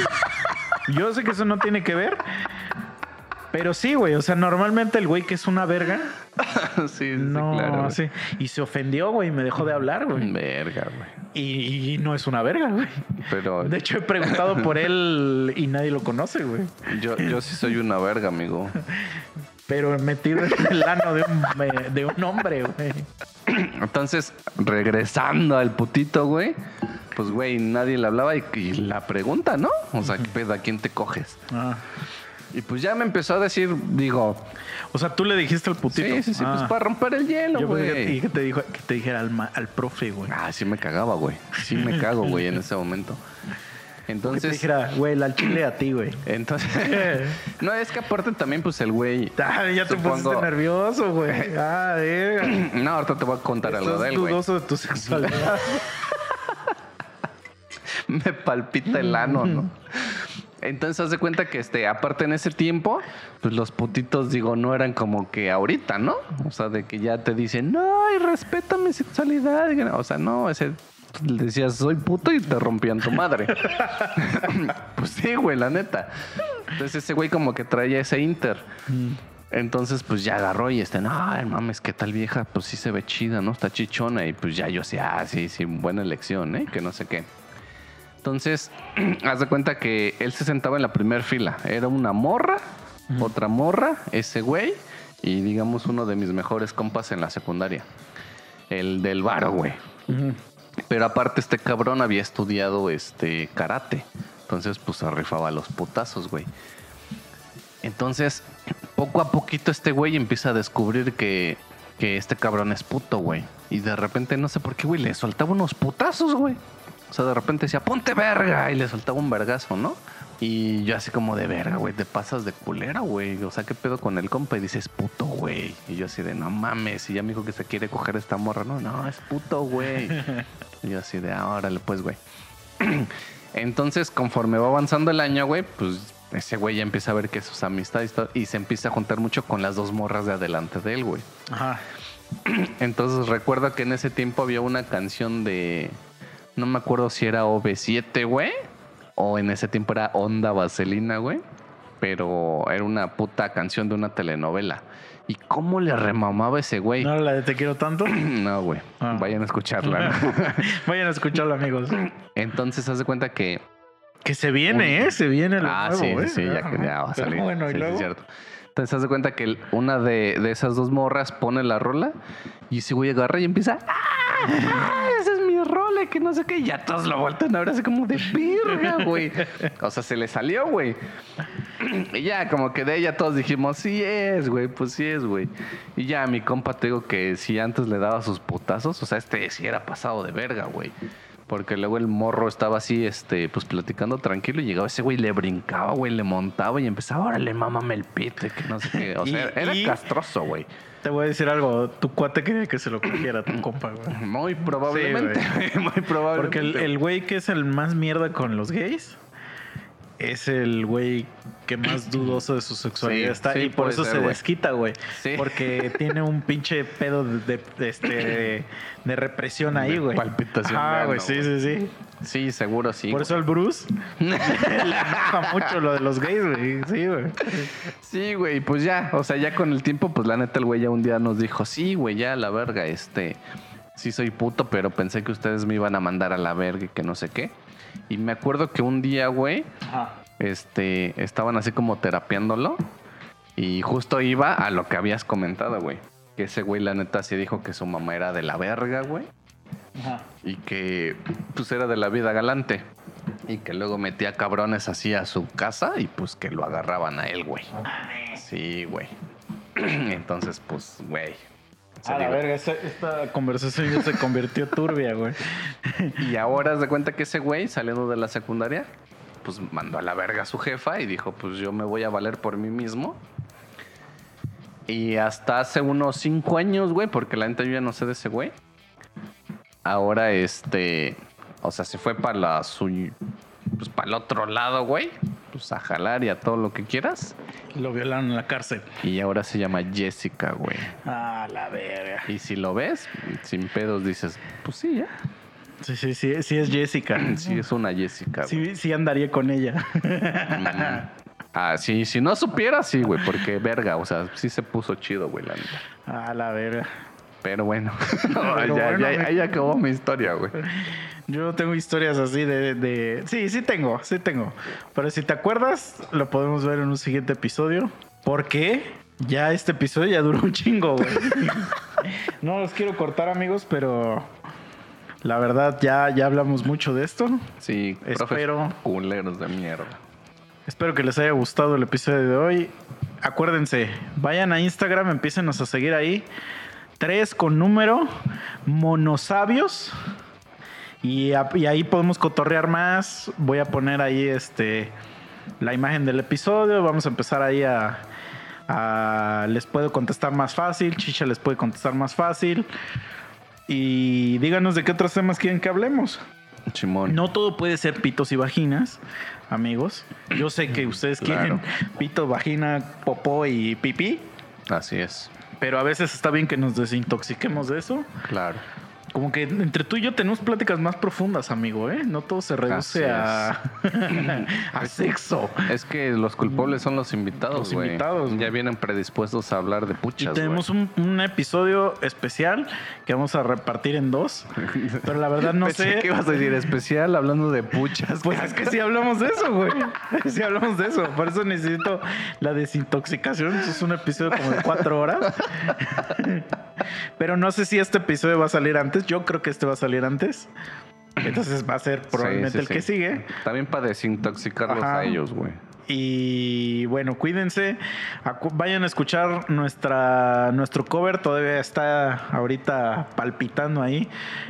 Yo sé que eso no tiene que ver, Pero sí, güey. O sea, normalmente el güey que es una verga. sí, sí, No, claro. sí. Y se ofendió, güey. y Me dejó de hablar, güey. Verga, güey. Y, y no es una verga, güey. Pero De hecho, he preguntado por él y nadie lo conoce, güey. yo, yo sí soy una verga, amigo. Pero metido en el ano de un, de un hombre, güey. Entonces, regresando al putito, güey, pues, güey, nadie le hablaba y, y la pregunta, ¿no? O sea, ¿qué pedo? ¿A quién te coges? Ah. Y pues ya me empezó a decir, digo, O sea, tú le dijiste al putito. sí, sí, sí, pues Ah. para romper el hielo, Yo pensé que, güey. te dijo, que te dijera al, ma- al profe, güey. Ah, sí me cagaba, güey. Sí me cago, güey, en ese momento. Que te Entonces, dijera, güey, al chile a ti, güey. entonces, no, es que aparte también, pues el güey. Ah, ya te Supongo- pusiste nervioso, güey. Ah, verga. No, ahorita te voy a contar algo de él, güey. dudoso de tu sexualidad. me palpita el ano, ¿no? Entonces, haz de cuenta que, este, aparte en ese tiempo, pues los putitos, digo, no eran como que ahorita, ¿no? O sea, de que ya te dicen, no, y respeta mi sexualidad. O sea, no, ese decías, soy puto y te rompían tu madre. pues sí, güey, la neta. Entonces, ese güey como que traía ese inter. Entonces, pues ya agarró y este, no, mames, que tal vieja, pues sí se ve chida, ¿no? Está chichona. Y pues ya yo decía, ah, sí, sí, buena elección, ¿eh? Que no sé qué. Entonces, haz de cuenta que él se sentaba en la primera fila. Era una morra, otra morra, ese güey, y digamos uno de mis mejores compas en la secundaria. El del varo, güey. Ujú. Pero aparte este cabrón había estudiado este karate. Entonces, pues se rifaba a los putazos, güey. Entonces, poco a poquito este güey empieza a descubrir que, que este cabrón es puto, güey. Y de repente, no sé por qué, güey, le soltaba unos putazos, güey. O sea, de repente decía, ponte verga. Y le soltaba un vergazo, ¿no? Y yo así como de verga, güey, te pasas de culera, güey. O sea, ¿qué pedo con el compa? Y dices, puto, güey. Y yo así de, no mames. Y ya me dijo que se quiere coger esta morra. No, no, es puto, güey. y yo así de, ah, órale, pues, güey. Entonces, conforme va avanzando el año, güey, pues ese güey ya empieza a ver que sus amistades y se empieza a juntar mucho con las dos morras de adelante de él, güey. Ajá. Entonces recuerdo que en ese tiempo había una canción de. No me acuerdo si era OV7, güey. O en ese tiempo era Onda Vaselina, güey. Pero era una puta canción de una telenovela. ¿Y cómo le remamaba ese güey? ¿No era la de Te quiero tanto? No, güey. Ah. Vayan a escucharla. ¿no? Vayan a escucharlo, amigos. Entonces, haz de cuenta que Que se viene, ¿eh? Se viene lo Ah, nuevo, sí, ¿eh? sí, ya, que ya va a Pero salir. Bueno, y Sí, luego. es cierto. Entonces, haz de cuenta que el- una de, de esas dos morras pone la rola y ese güey agarra y empieza. ¡Ah! Que no sé qué. Y ya todos lo vuelten a ver así como de virga, güey. O sea, se le salió, güey. Y ya, como que de ella todos dijimos, sí es, güey, pues sí es, güey. Y ya, mi compa, te digo que si antes le daba sus putazos, o sea, este sí era pasado de verga, güey. Porque luego el morro estaba así, este, pues platicando tranquilo y llegaba ese güey, le brincaba, güey, le montaba y empezaba, órale, mámame el pito, y que no sé qué. O sea, Y- era y- castroso, güey. Te voy a decir algo. Tu cuate quería que se lo cogiera tu compa, güey. Muy probablemente, Sí, muy probablemente. Porque el, el güey que es el más mierda con los gays es el güey que más dudoso de su sexualidad Sí, está. sí, y por eso ser, se desquita, güey. Sí. Porque tiene un pinche pedo de, de- de este, de represión ahí, güey. palpitación Ah, güey, sí, sí, sí. Sí, seguro sí. Por eso al Bruce le enoja mucho lo de los gays, güey. Sí, güey. Sí, güey, pues ya, o sea, ya con el tiempo, pues la neta el güey ya un día nos dijo, sí, güey, ya la verga, este, sí soy puto, pero pensé que ustedes me iban a mandar a la verga y que no sé qué. Y me acuerdo que un día, güey, este, estaban así como terapiándolo y justo iba a lo que habías comentado, güey. Que ese güey, la neta, sí dijo que su mamá era de la verga, güey. Ajá. Y que, pues, era de la vida galante. Y que luego metía cabrones así a su casa y pues que lo agarraban a él, güey. Sí, güey. Entonces, pues, güey. se A la verga, esta, esta conversación ya se convirtió turbia, güey. Y ahora de cuenta que ese güey, saliendo de la secundaria, pues mandó a la verga a su jefa y dijo, pues yo me voy a valer por mí mismo. Y hasta hace unos cinco años, güey, porque la neta yo ya no sé de ese güey. Ahora, este, o sea, se fue para la su, pues para el otro lado, güey. Pues a jalar y a todo lo que quieras. Lo violaron en la cárcel. Y ahora se llama Jessica, güey. Ah, la verga. Y si lo ves, sin pedos dices, pues sí, ya. Sí, sí, sí, sí es Jessica. Sí, es una Jessica, güey. Sí, sí andaría con ella. Ah, sí, si no supiera, sí, güey, porque verga, o sea, sí se puso chido, güey, la neta. A la verga. Pero bueno, Pero ya, bueno, ya- güey. ahí acabó mi historia, güey. Yo tengo historias así de, de- Sí, sí tengo, sí tengo. Pero si te acuerdas, lo podemos ver en un siguiente episodio. Porque ya este episodio ya duró un chingo, güey. no los quiero cortar, amigos, pero... La verdad, ya, ya hablamos mucho de esto. Sí, Espero. culeros de mierda. Espero que les haya gustado el episodio de hoy. Acuérdense, vayan a Instagram, empiecenos a seguir ahí. Tres con número, monosabios. Y, a- y ahí podemos cotorrear más. Voy a poner ahí este la imagen del episodio. Vamos a empezar ahí a, a- les puedo contestar más fácil. Chicha les puede contestar más fácil. Y díganos de qué otros temas quieren que hablemos. Chimón. No todo puede ser pitos y vaginas, amigos. Yo sé que ustedes Claro. quieren pito, vagina, popó y pipí, Así es. Pero a veces está bien que nos desintoxiquemos de eso. Claro. Como que entre tú y yo tenemos pláticas más profundas, amigo, ¿eh? No todo se reduce a, a sexo. Es que los culpables son los invitados, Los invitados, Ya vienen predispuestos a hablar de Y puchas, tenemos un, un episodio especial que vamos a repartir en dos. Pero la verdad no Pensé sé. que ibas a decir especial hablando de puchas. Pues es que sí hablamos de eso, güey. Sí hablamos de eso. Por eso necesito la desintoxicación. Es un episodio como de cuatro horas. Pero no sé si este episodio va a salir antes. Yo creo que este va a salir antes. Entonces va a ser probablemente Sí, sí, el que sigue. También para desintoxicarlos Ajá. a ellos, güey. Y bueno, cuídense. Vayan a escuchar nuestra, nuestro cover. Todavía está ahorita palpitando ahí.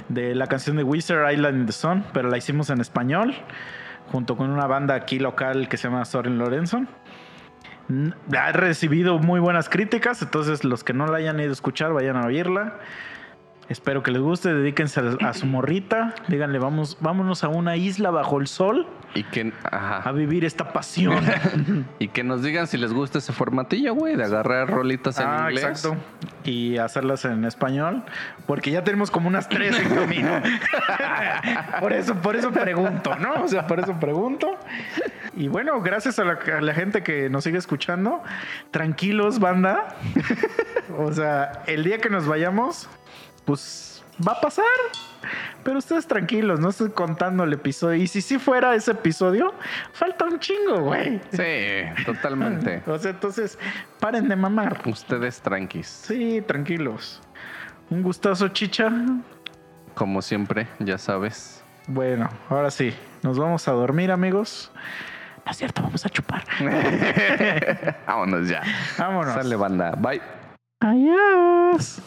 De la canción de Wizard Island in the Sun. Pero la hicimos en español. Junto con una banda aquí local que se llama Soren Lorenzo. Ha recibido muy buenas críticas. Entonces los que no la hayan ido a escuchar, vayan a oírla. Espero que les guste. Dedíquense a, a su morrita. Díganle, vamos, vámonos a una isla bajo el sol. Y que, A ajá. vivir esta pasión. Y que nos digan si les gusta ese formatillo, güey, de agarrar rolitas en ah, inglés. exacto. Y hacerlas en español, porque ya tenemos como unas tres en camino. por eso, por eso pregunto, ¿no? O sea, por eso pregunto. Y bueno, gracias a la, a la gente que nos sigue escuchando. Tranquilos, banda. o sea, el día que nos vayamos, pues va a pasar. Pero ustedes tranquilos, no estoy contando el episodio. Y si sí fuera ese episodio, falta un chingo, güey. Sí, totalmente. O sea, entonces, paren de mamar. Ustedes tranquis. Sí, tranquilos. Un gustazo, chicha. Como siempre, ya sabes. Bueno, ahora sí, nos vamos a dormir, amigos. No es cierto, vamos a chupar. Vámonos ya. Vámonos. Sale banda. Bye. Adiós.